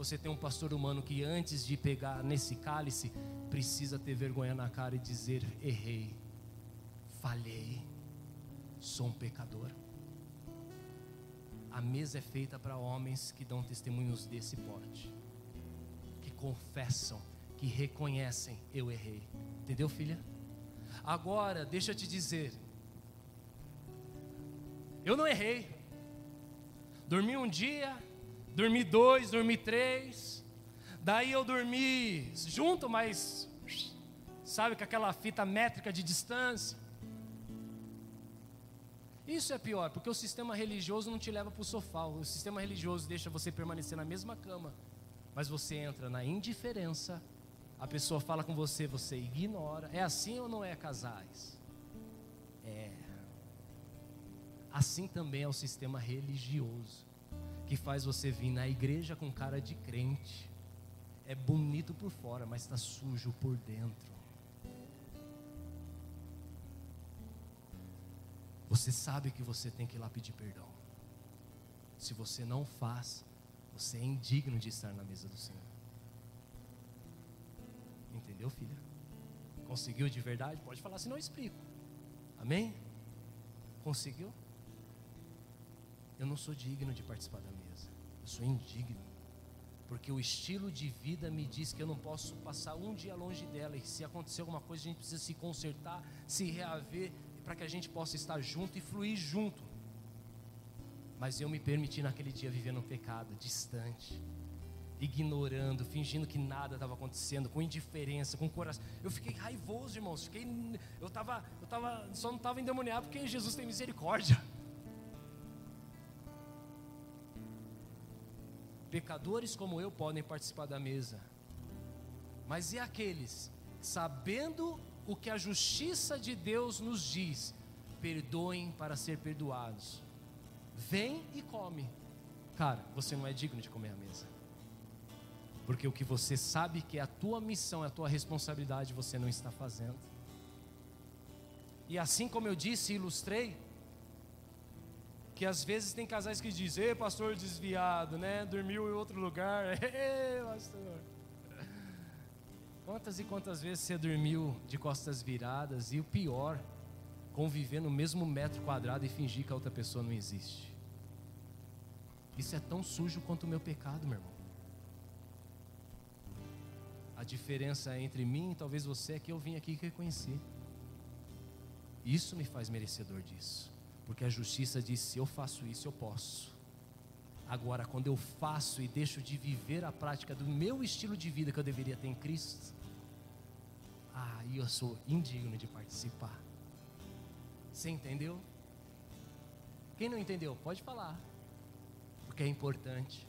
você tem um pastor humano que antes de pegar nesse cálice, precisa ter vergonha na cara e dizer: errei, falhei, sou um pecador. A mesa é feita para homens que dão testemunhos desse porte, que confessam, que reconhecem: eu errei. Entendeu, filha? Agora, deixa eu te dizer: eu não errei. Dormi um dia, Dormi dois, dormi três. Daí eu dormi junto, mas sabe com aquela fita métrica de distância. Isso é pior, porque o sistema religioso não te leva para o sofá. O sistema religioso deixa você permanecer na mesma cama, mas você entra na indiferença. A pessoa fala com você, você ignora. É assim ou não é, casais? É. Assim também é o sistema religioso que faz você vir na igreja com cara de crente. É bonito por fora, mas está sujo por dentro. Você sabe que você tem que ir lá pedir perdão. Se você não faz, você é indigno de estar na mesa do Senhor. Entendeu, filha? Conseguiu de verdade? Pode falar, senão eu explico. Amém? Conseguiu? Eu não sou digno de participar da mesa. Sou indigno. Porque o estilo de vida me diz que eu não posso passar um dia longe dela. E se acontecer alguma coisa, a gente precisa se consertar, se reaver, para que a gente possa estar junto e fluir junto. Mas eu me permiti naquele dia viver no pecado, distante, ignorando, fingindo que nada estava acontecendo, com indiferença, com coração. Eu fiquei raivoso, irmãos. Fiquei, eu tava, eu tava, só não estava endemoniado porque Jesus tem misericórdia. Pecadores como eu podem participar da mesa. Mas e aqueles, sabendo o que a justiça de Deus nos diz, perdoem para ser perdoados. Vem e come. Cara, você não é digno de comer a mesa. Porque o que você sabe que é a tua missão, é a tua responsabilidade, você não está fazendo. E assim como eu disse e ilustrei, que às vezes tem casais que dizem, ei pastor desviado, né? Dormiu em outro lugar. Ei, pastor. Quantas e quantas vezes você dormiu de costas viradas e o pior, conviver no mesmo metro quadrado e fingir que a outra pessoa não existe? Isso é tão sujo quanto o meu pecado, meu irmão. A diferença entre mim e talvez você é que eu vim aqui reconheci. Isso me faz merecedor disso. Porque a justiça diz: se eu faço isso, eu posso. Agora, quando eu faço e deixo de viver a prática do meu estilo de vida que eu deveria ter em Cristo, aí eu sou indigno de participar. Você entendeu? Quem não entendeu, pode falar. Porque é importante.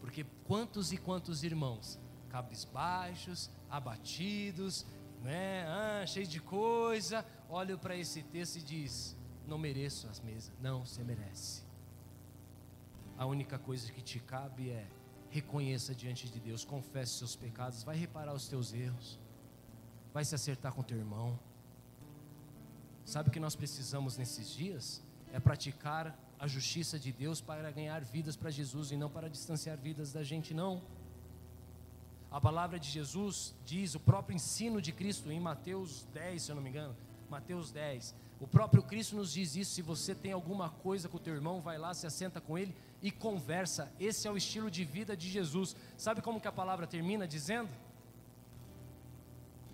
Porque quantos e quantos irmãos, cabisbaixos, abatidos, né, ah, cheios de coisa, olham para esse texto e diz: não mereço as mesas. Não, você merece. A única coisa que te cabe é reconheça diante de Deus, confesse seus pecados, vai reparar os teus erros, vai se acertar com teu irmão. Sabe o que nós precisamos nesses dias? É praticar a justiça de Deus para ganhar vidas para Jesus e não para distanciar vidas da gente, não. A palavra de Jesus diz, o próprio ensino de Cristo em Mateus 10, se eu não me engano, Mateus 10, o próprio Cristo nos diz isso: se você tem alguma coisa com o teu irmão, vai lá, se assenta com ele e conversa. Esse é o estilo de vida de Jesus. Sabe como que a palavra termina dizendo?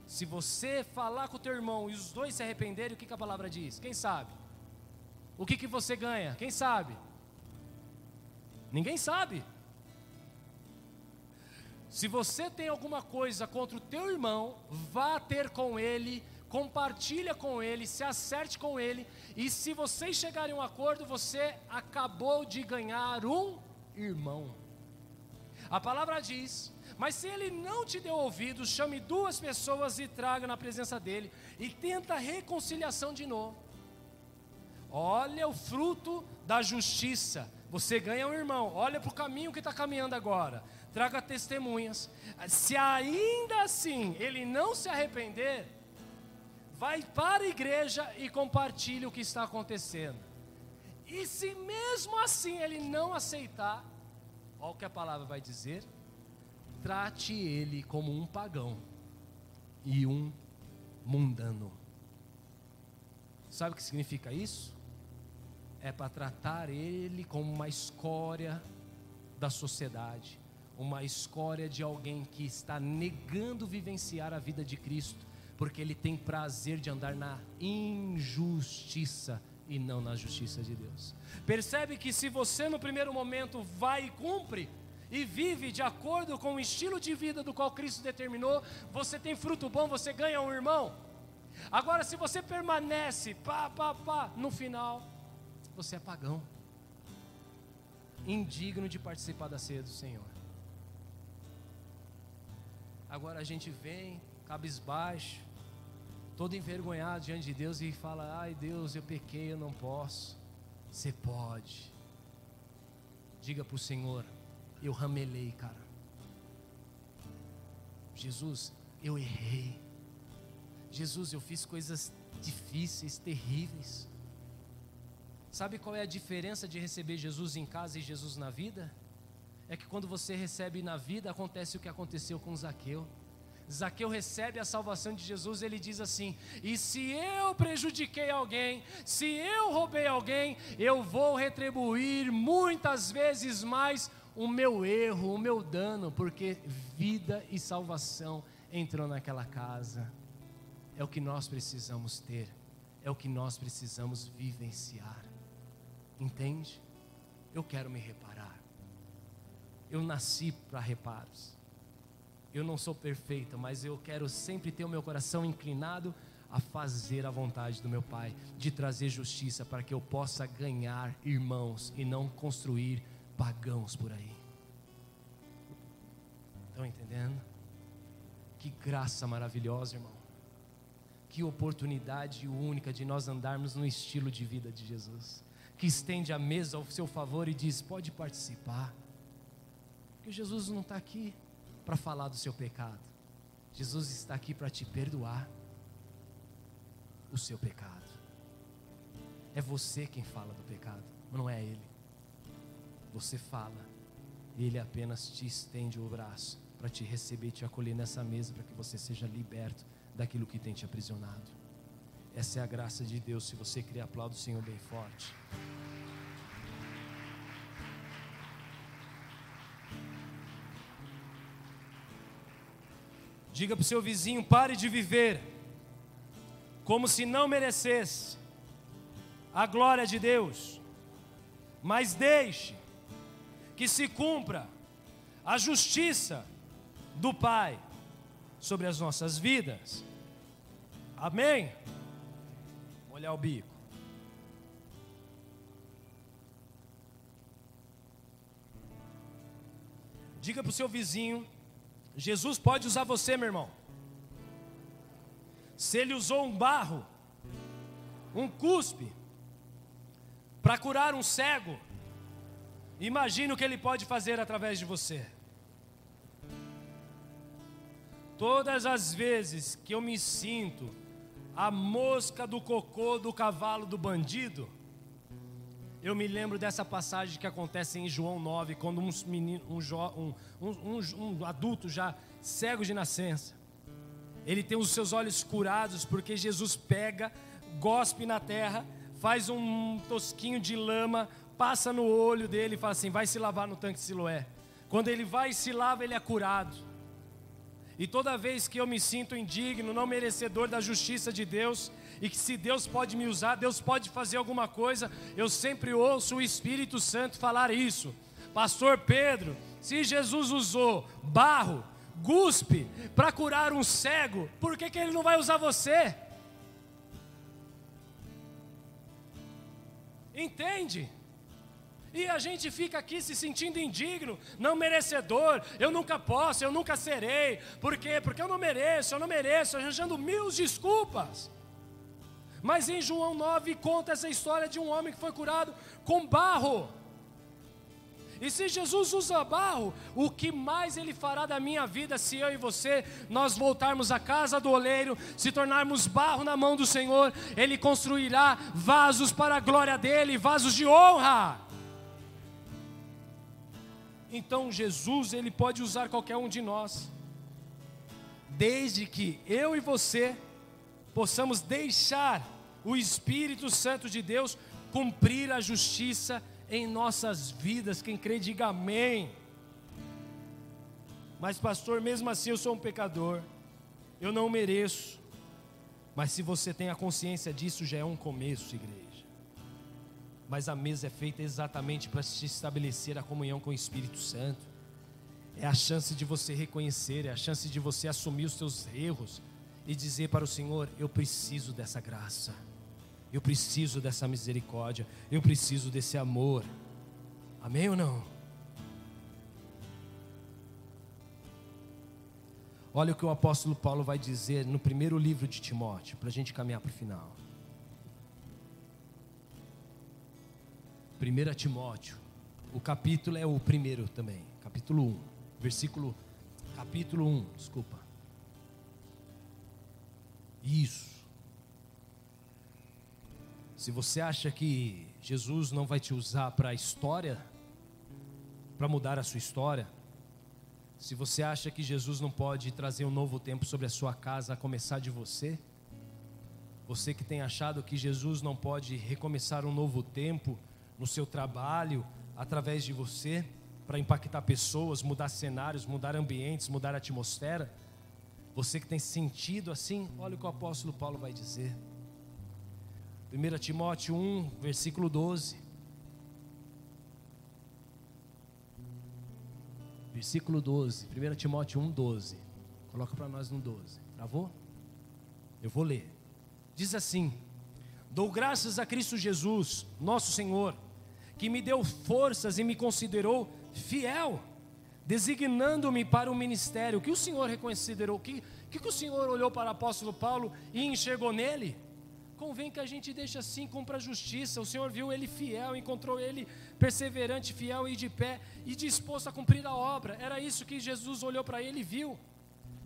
Se você falar com o teu irmão e os dois se arrependerem, o que, que a palavra diz? Quem sabe? O que, que você ganha? Quem sabe? Ninguém sabe. Se você tem alguma coisa contra o teu irmão, vá ter com ele compartilha com ele, se acerte com ele, e se vocês chegarem a um acordo, você acabou de ganhar um irmão. A palavra diz: mas se ele não te deu ouvidos, chame duas pessoas e traga na presença dele, e tenta reconciliação de novo. Olha o fruto da justiça. Você ganha um irmão. Olha para o caminho que está caminhando agora. Traga testemunhas. Se ainda assim ele não se arrepender, vai para a igreja e compartilha o que está acontecendo. E se mesmo assim ele não aceitar, olha o que a palavra vai dizer: trate ele como um pagão e um mundano. Sabe o que significa isso? É para tratar ele como uma escória da sociedade, uma escória de alguém que está negando vivenciar a vida de Cristo porque ele tem prazer de andar na injustiça e não na justiça de Deus. Percebe que se você no primeiro momento vai e cumpre e vive de acordo com o estilo de vida do qual Cristo determinou, você tem fruto bom, você ganha um irmão. Agora, se você permanece, pá, pá, pá, no final, você é pagão, indigno de participar da ceia do Senhor. Agora a gente vem, cabisbaixo, todo envergonhado diante de Deus e fala: Ai Deus, eu pequei, eu não posso. Você pode. Diga para o Senhor: Eu ramelei, cara. Jesus, eu errei. Jesus, eu fiz coisas difíceis, terríveis. Sabe qual é a diferença de receber Jesus em casa e Jesus na vida? É que quando você recebe na vida, acontece o que aconteceu com Zaqueu. Zaqueu recebe a salvação de Jesus, ele diz assim: E se eu prejudiquei alguém, se eu roubei alguém, eu vou retribuir muitas vezes mais o meu erro, o meu dano, porque vida e salvação entrou naquela casa. É o que nós precisamos ter, é o que nós precisamos vivenciar. Entende? Eu quero me reparar. Eu nasci para reparos. Eu não sou perfeita, mas eu quero sempre ter o meu coração inclinado a fazer a vontade do meu Pai, de trazer justiça para que eu possa ganhar irmãos e não construir pagãos por aí. Estão entendendo? Que graça maravilhosa, irmão. Que oportunidade única de nós andarmos no estilo de vida de Jesus, que estende a mesa ao seu favor e diz: pode participar, porque Jesus não está aqui para falar do seu pecado. Jesus está aqui para te perdoar o seu pecado. É você quem fala do pecado, não é ele. Você fala, ele apenas te estende o braço para te receber te acolher nessa mesa para que você seja liberto daquilo que tem te aprisionado. Essa é a graça de Deus. Se você querer aplaudir o Senhor bem forte. Diga para o seu vizinho: pare de viver como se não merecesse a glória de Deus, mas deixe que se cumpra a justiça do Pai sobre as nossas vidas. Amém? Olhar o bico. Diga para o seu vizinho Jesus pode usar você, meu irmão. Se ele usou um barro, um cuspe, para curar um cego, imagine o que ele pode fazer através de você. Todas as vezes que eu me sinto a mosca do cocô do cavalo do bandido, eu me lembro dessa passagem que acontece em João 9, quando um, menino, um, um, um, um adulto já cego de nascença, ele tem os seus olhos curados porque Jesus pega, gospe na terra, faz um tosquinho de lama, passa no olho dele e fala assim: vai se lavar no tanque de Siloé. Quando ele vai e se lava, ele é curado. E toda vez que eu me sinto indigno, não merecedor da justiça de Deus, e que se Deus pode me usar, Deus pode fazer alguma coisa, eu sempre ouço o Espírito Santo falar isso. Pastor Pedro, se Jesus usou barro, guspe para curar um cego, por que, que ele não vai usar você? Entende? E a gente fica aqui se sentindo indigno, não merecedor, eu nunca posso, eu nunca serei. Por quê? Porque eu não mereço, eu não mereço, arranjando mil desculpas. Mas em João 9 conta essa história de um homem que foi curado com barro. E se Jesus usa barro, o que mais ele fará da minha vida se eu e você nós voltarmos à casa do oleiro, se tornarmos barro na mão do Senhor, ele construirá vasos para a glória dele, vasos de honra. Então Jesus, ele pode usar qualquer um de nós. Desde que eu e você possamos deixar o Espírito Santo de Deus cumprir a justiça em nossas vidas. Quem crê, diga amém. Mas, pastor, mesmo assim eu sou um pecador, eu não mereço. Mas se você tem a consciência disso, já é um começo, igreja. Mas a mesa é feita exatamente para se estabelecer a comunhão com o Espírito Santo. É a chance de você reconhecer, é a chance de você assumir os seus erros e dizer para o Senhor: Eu preciso dessa graça. Eu preciso dessa misericórdia. Eu preciso desse amor. Amém ou não? Olha o que o apóstolo Paulo vai dizer no primeiro livro de Timóteo, para a gente caminhar para o final. 1 Timóteo, o capítulo é o primeiro também, capítulo 1, versículo, capítulo 1, desculpa. Isso. Se você acha que Jesus não vai te usar para a história, para mudar a sua história, Se você acha que Jesus não pode trazer um novo tempo sobre a sua casa, a começar de você, você que tem achado que Jesus não pode recomeçar um novo tempo no seu trabalho, através de você, para impactar pessoas, mudar cenários, mudar ambientes, mudar atmosfera, você que tem sentido assim, olha o que o apóstolo Paulo vai dizer. 1 Timóteo 1, versículo 12. Versículo 12, 1 Timóteo 1, 12. Coloca para nós no 12. Travou? Eu vou ler. Diz assim: Dou graças a Cristo Jesus, nosso Senhor, que me deu forças e me considerou fiel, designando-me para o ministério. O que o Senhor reconsiderou? O que, que, que o Senhor olhou para o apóstolo Paulo e enxergou nele? Convém que a gente deixe assim, cumpra a justiça. O Senhor viu ele fiel, encontrou ele perseverante, fiel e de pé e disposto a cumprir a obra. Era isso que Jesus olhou para ele e viu.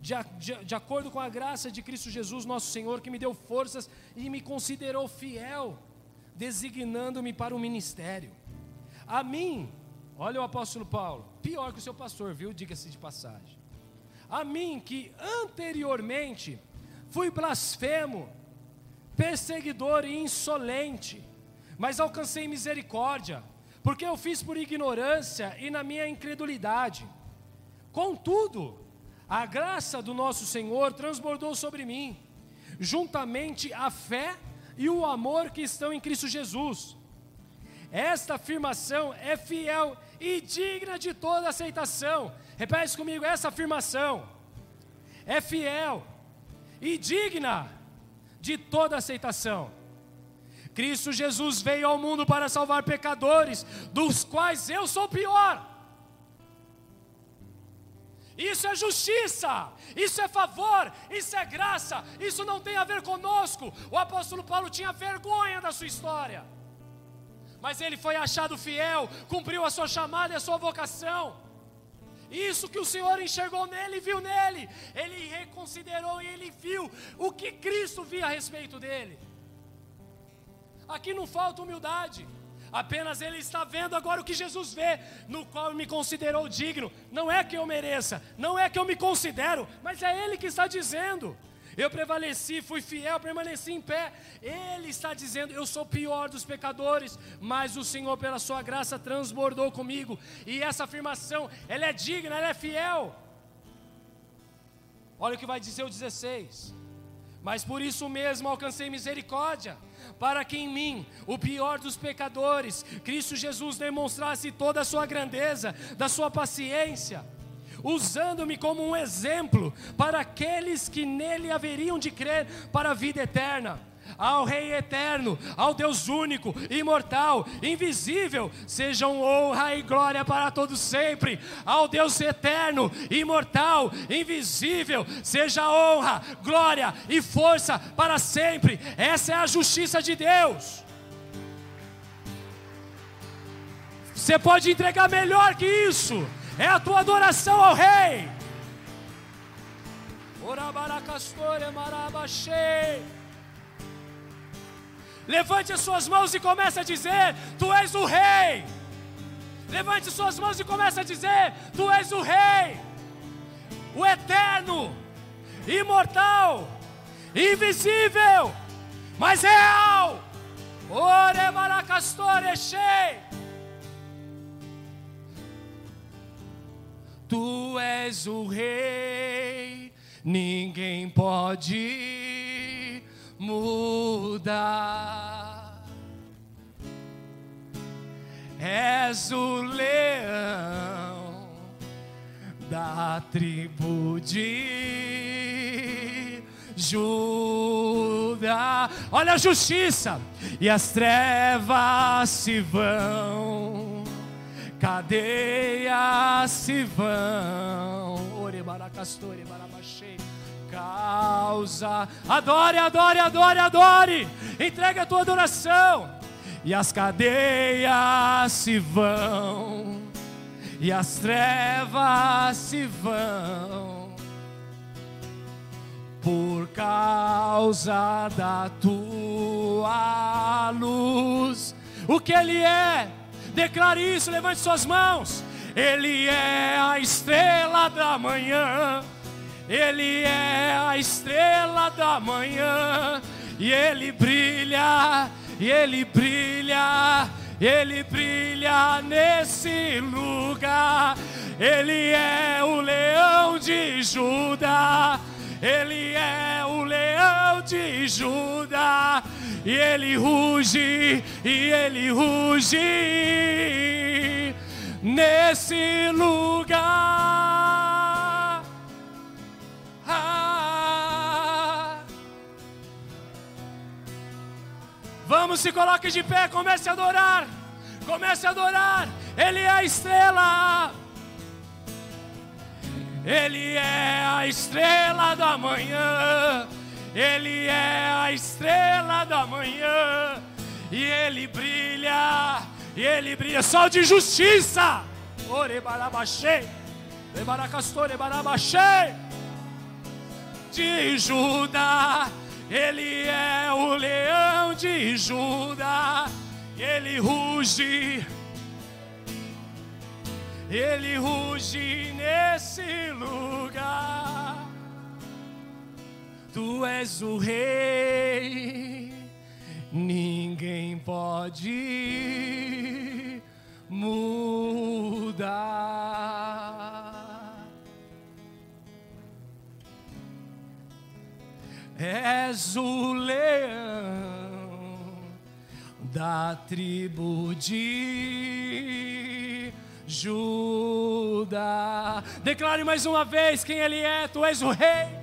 De, de, de, acordo com a graça de Cristo Jesus, nosso Senhor, que me deu forças e me considerou fiel, designando-me para o ministério. A mim, olha o apóstolo Paulo, pior que o seu pastor, viu? Diga-se de passagem. A mim, que anteriormente fui blasfemo, perseguidor e insolente, mas alcancei misericórdia, porque eu fiz por ignorância e na minha incredulidade. Contudo, a graça do nosso Senhor transbordou sobre mim, juntamente a fé e o amor que estão em Cristo Jesus. Esta afirmação é fiel e digna de toda aceitação. Repete comigo essa afirmação. É fiel e digna de toda aceitação. Cristo Jesus veio ao mundo para salvar pecadores, dos quais eu sou pior. Isso é justiça, isso é favor, isso é graça, isso não tem a ver conosco. O apóstolo Paulo tinha vergonha da sua história, mas ele foi achado fiel, cumpriu a sua chamada e a sua vocação. Isso que o Senhor enxergou nele, viu nele. Ele reconsiderou e ele viu o que Cristo via a respeito dele. Aqui não falta humildade. Apenas ele está vendo agora o que Jesus vê, no qual me considerou digno. Não é que eu mereça, não é que eu me considero, mas é ele que está dizendo. Eu prevaleci, fui fiel, permaneci em pé. Ele está dizendo: Eu sou pior dos pecadores, mas o Senhor, pela Sua graça, transbordou comigo. E essa afirmação, ela é digna, ela é fiel. Olha o que vai dizer o 16: Mas por isso mesmo alcancei misericórdia, para que em mim, o pior dos pecadores, Cristo Jesus demonstrasse toda a sua grandeza, da sua paciência usando-me como um exemplo para aqueles que nele haveriam de crer para a vida eterna. Ao Rei eterno, ao Deus único, imortal, invisível, sejam honra e glória para todos sempre. Ao Deus eterno, imortal, invisível, seja honra, glória e força para sempre. Essa é a justiça de Deus. Você pode entregar melhor que isso é a tua adoração ao Rei. Levante as suas mãos e comece a dizer: Tu és o Rei. Levante as suas mãos e comece a dizer: Tu és o Rei, o Eterno, imortal, invisível, mas real. Ore maracastore shei. Tu és o rei, ninguém pode mudar. És o leão da tribo de Judá. Olha a justiça, e as trevas se vão cadeias se vão. Orebaracastore, barabachei. Causa. Adore, adore, adore, adore. Entregue a tua adoração. E as cadeias se vão. E as trevas se vão. Por causa da tua luz. O que ele é? Declare isso, levante suas mãos. Ele é a estrela da manhã. Ele é a estrela da manhã. E ele brilha, e ele brilha, ele brilha nesse lugar. Ele é o leão de Judá. Judá. E ele ruge, e ele ruge nesse lugar. Ah. Vamos, se coloque de pé, comece a adorar. Comece a adorar. Ele é a estrela. Ele é a estrela da manhã. Ele é a estrela da manhã. E ele brilha. E ele brilha. Sol de justiça. Ore barabaxê. Lebaracastore barabaxê. De Judá. Ele é o leão de Judá. Ele ruge ele ruge nesse lugar. Tu és o rei, ninguém pode mudar. És o leão da tribo de Judá. Declare mais uma vez quem Ele é: Tu és o Rei.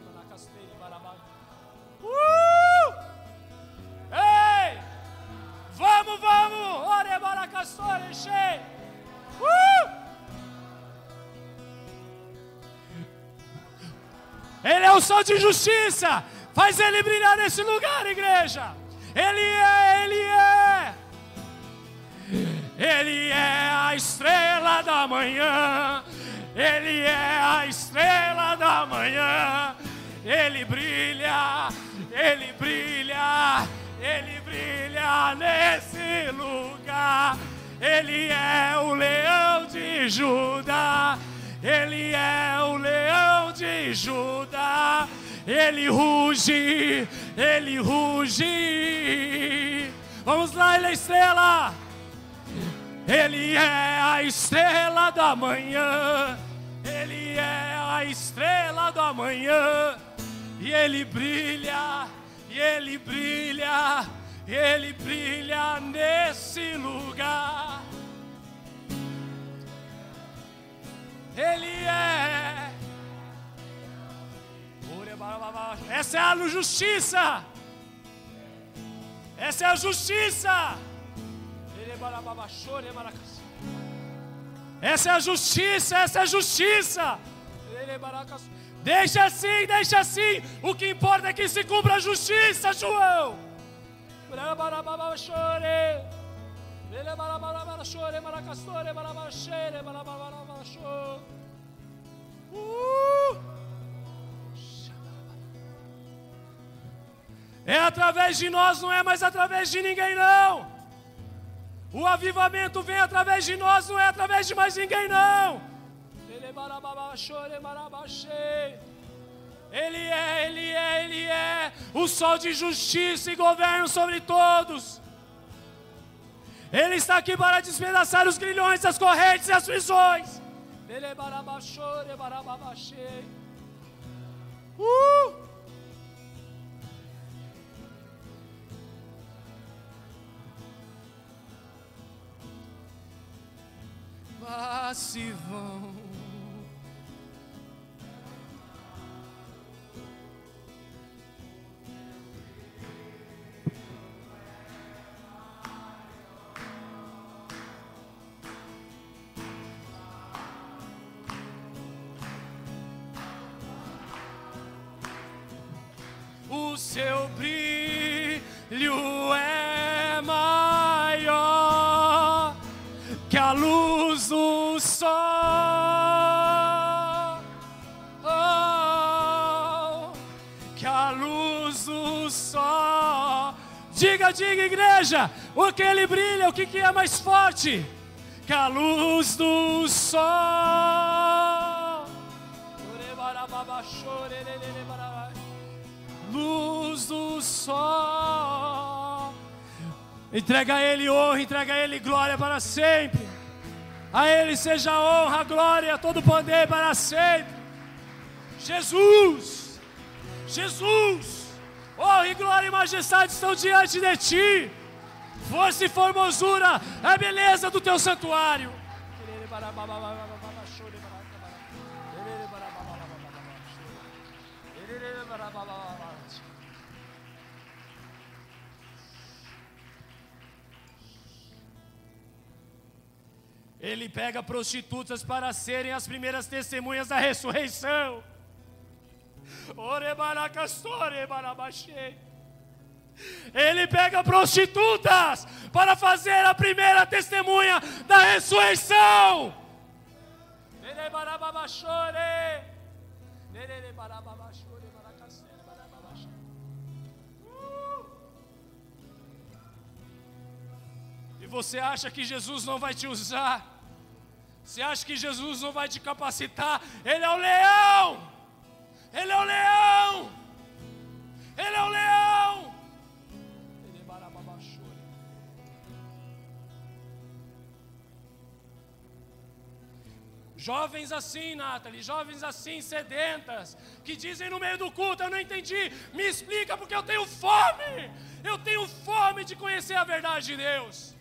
Uh! Ei! Vamos, vamos! Ore baracastore, cheio! Uh! Ele é o sol de justiça. Faz ele brilhar nesse lugar, igreja. Ele é, ele é. Ele é a estrela da manhã. Ele é a estrela da manhã. Ele brilha, ele brilha, ele brilha nesse lugar. Ele é o leão de Judá. Ele é o leão de Judá. Ele ruge, ele ruge. Vamos lá, ele é estrela. Ele é a estrela da manhã. Ele é a estrela da manhã. E ele brilha, e ele brilha, e ele brilha nesse lugar. Ele é. Essa é a justiça. Essa é a justiça. Essa é a justiça, essa é a justiça. Deixa assim, deixa assim. O que importa é que se cumpra a justiça, João. Uh! É através de nós, não é mais através de ninguém, não. O avivamento vem através de nós, não é através de mais ninguém, não. Ele é, Ele é, Ele é o sol de justiça e governo sobre todos. Ele está aqui para despedaçar os grilhões, as correntes e as prisões. Uh! Vá se vão seu brilho é maior que a luz do sol. Oh, que a luz do sol. Diga, diga, igreja, o que ele brilha, o que, que é mais forte? Que a luz do sol. Luz do sol. Entrega a Ele honra, entrega a Ele glória para sempre. A Ele seja honra, glória, todo poder para sempre. Jesus, Jesus, honra e glória e majestade estão diante de Ti. Força e formosura é a beleza do Teu santuário. Ele pega prostitutas para serem as primeiras testemunhas da ressurreição. Ele pega prostitutas para fazer a primeira testemunha da ressurreição. E você acha que Jesus não vai te usar? Você acha que Jesus não vai te capacitar? Ele é o leão! Ele é o leão! Ele é o leão! Jovens assim, Nathalie, jovens assim, sedentas, que dizem no meio do culto: Eu não entendi, me explica porque eu tenho fome, eu tenho fome de conhecer a verdade de Deus.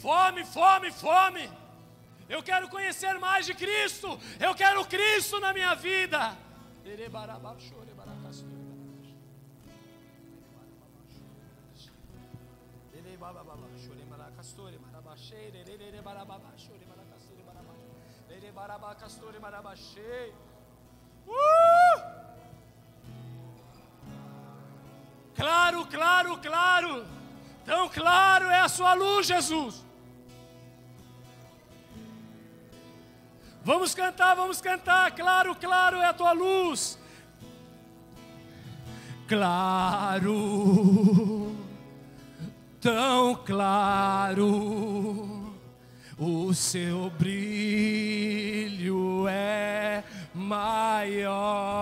Fome, fome, fome. Eu quero conhecer mais de Cristo. Eu quero Cristo na minha vida. Uh! Claro, claro, claro. Tão claro é a sua luz, Jesus. Vamos cantar, vamos cantar. Claro, claro é a tua luz. Claro, tão claro, o seu brilho é maior.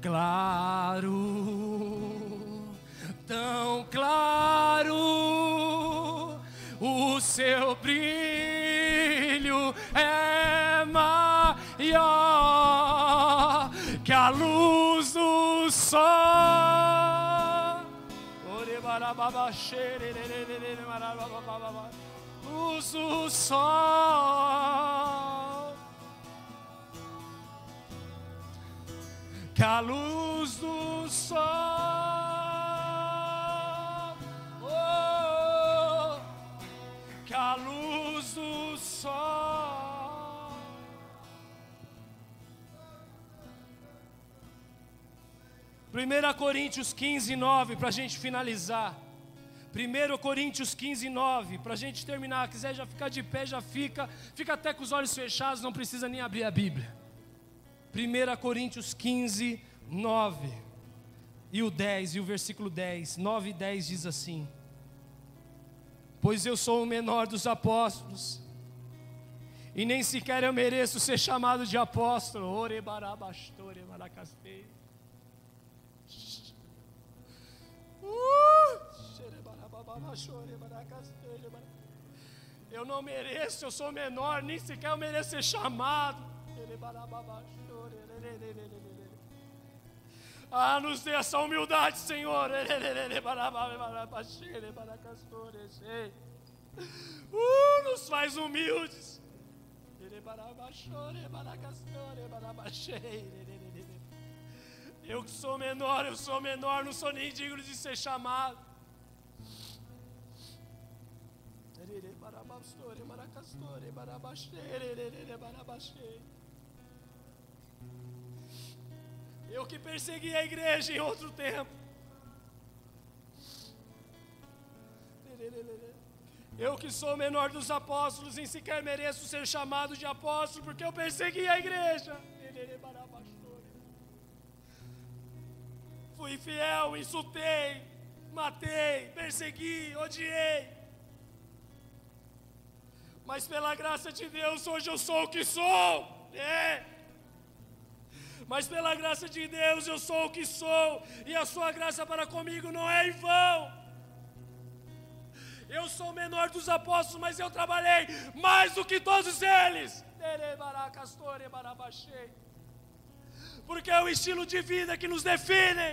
Claro, tão claro, o seu brilho é maior que a luz do sol. Luz do sol. Que a luz do sol. 1 Coríntios 15, 9, para a gente finalizar. 1 Coríntios 15, 9, para a gente terminar. Quiser já ficar de pé, já fica. Fica até com os olhos fechados, não precisa nem abrir a Bíblia. 1 Coríntios 15, 9. E o 10, e o versículo 10, 9 e 10 diz assim: Pois eu sou o menor dos apóstolos, e nem sequer eu mereço ser chamado de apóstolo. Ore barabastore maracasteiro Eu não mereço, eu sou menor, nem sequer eu mereço ser chamado. Ah, nos dê essa humildade, Senhor. Uh, nos faz humildes. Eu que sou menor, eu sou menor, não sou nem digno de ser chamado. Eu que persegui a igreja em outro tempo. Eu que sou o menor dos apóstolos, nem sequer mereço ser chamado de apóstolo, porque eu persegui a igreja. Fui fiel, insultei, matei, persegui, odiei. Mas pela graça de Deus, hoje eu sou o que sou. É. Mas pela graça de Deus, eu sou o que sou. E a sua graça para comigo não é em vão. Eu sou o menor dos apóstolos, mas eu trabalhei mais do que todos eles. Porque é o estilo de vida que nos define.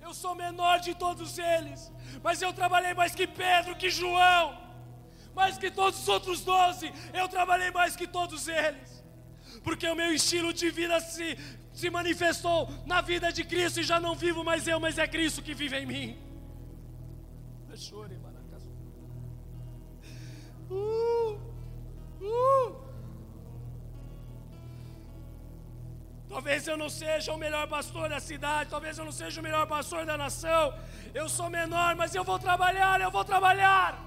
Eu sou menor de todos eles, mas eu trabalhei mais que Pedro, que João, mais que todos os outros doze. Eu trabalhei mais que todos eles, porque o meu estilo de vida se, se manifestou na vida de Cristo e já não vivo mais eu, mas é Cristo que vive em mim. Uh, uh. Talvez eu não seja o melhor pastor da cidade, talvez eu não seja o melhor pastor da nação. Eu sou menor, mas eu vou trabalhar, eu vou trabalhar.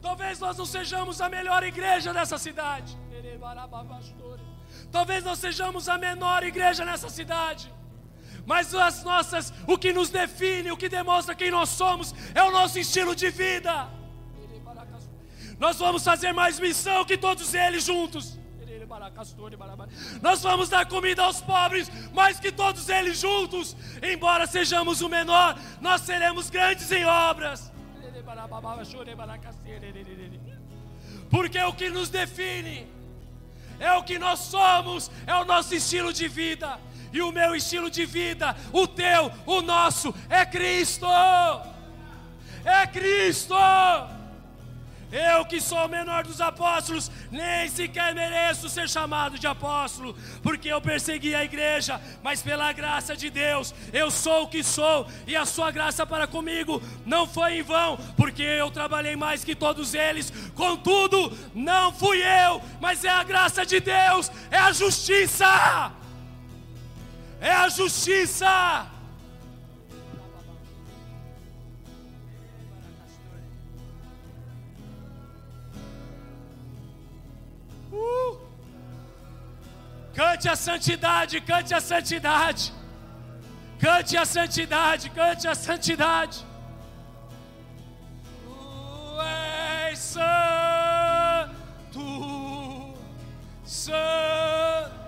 Talvez nós não sejamos a melhor igreja dessa cidade. Talvez nós sejamos a menor igreja nessa cidade. Mas as nossas, o que nos define, o que demonstra quem nós somos, é o nosso estilo de vida. Nós vamos fazer mais missão que todos eles juntos. Nós vamos dar comida aos pobres mais que todos eles juntos. Embora sejamos o menor, nós seremos grandes em obras. Porque o que nos define é o que nós somos, é o nosso estilo de vida. E o meu estilo de vida, o teu, o nosso, é Cristo. É Cristo. Eu que sou o menor dos apóstolos, nem sequer mereço ser chamado de apóstolo, porque eu persegui a igreja, mas pela graça de Deus, eu sou o que sou, e a sua graça para comigo não foi em vão, porque eu trabalhei mais que todos eles, contudo, não fui eu, mas é a graça de Deus, é a justiça, é a justiça. Uh! Cante a santidade, cante a santidade. Cante a santidade, cante a santidade. Tu és santo, santo.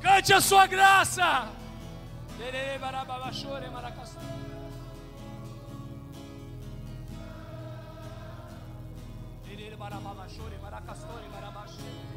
Cante a sua graça. barababa, shore, baracastore, barabashe.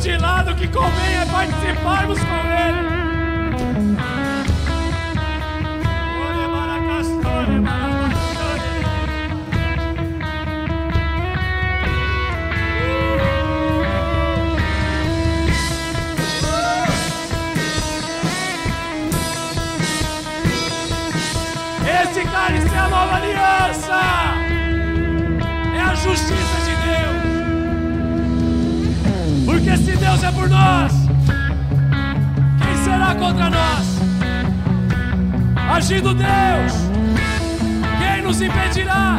De mutilado, que convém é participarmos com Ele. agindo Deus. Quem nos impedirá?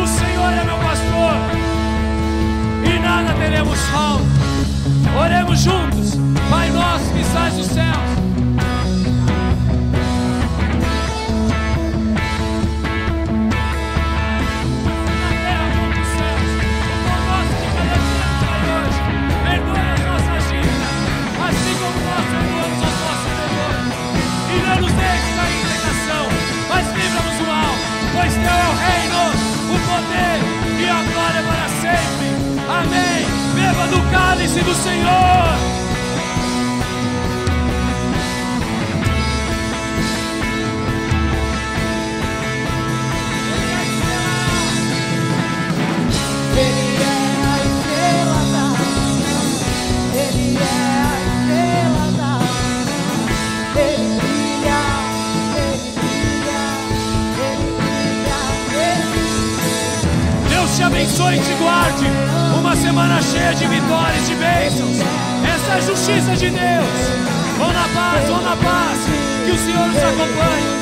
O Senhor é meu pastor e nada teremos falta. Oremos juntos, Pai nosso que estás nos céus Amém. Beba do cálice do Senhor. abençoe e te guarde. Uma semana cheia de vitórias, de bênçãos. Essa é a justiça de Deus. Vão na paz, vão na paz. Que o Senhor nos acompanhe.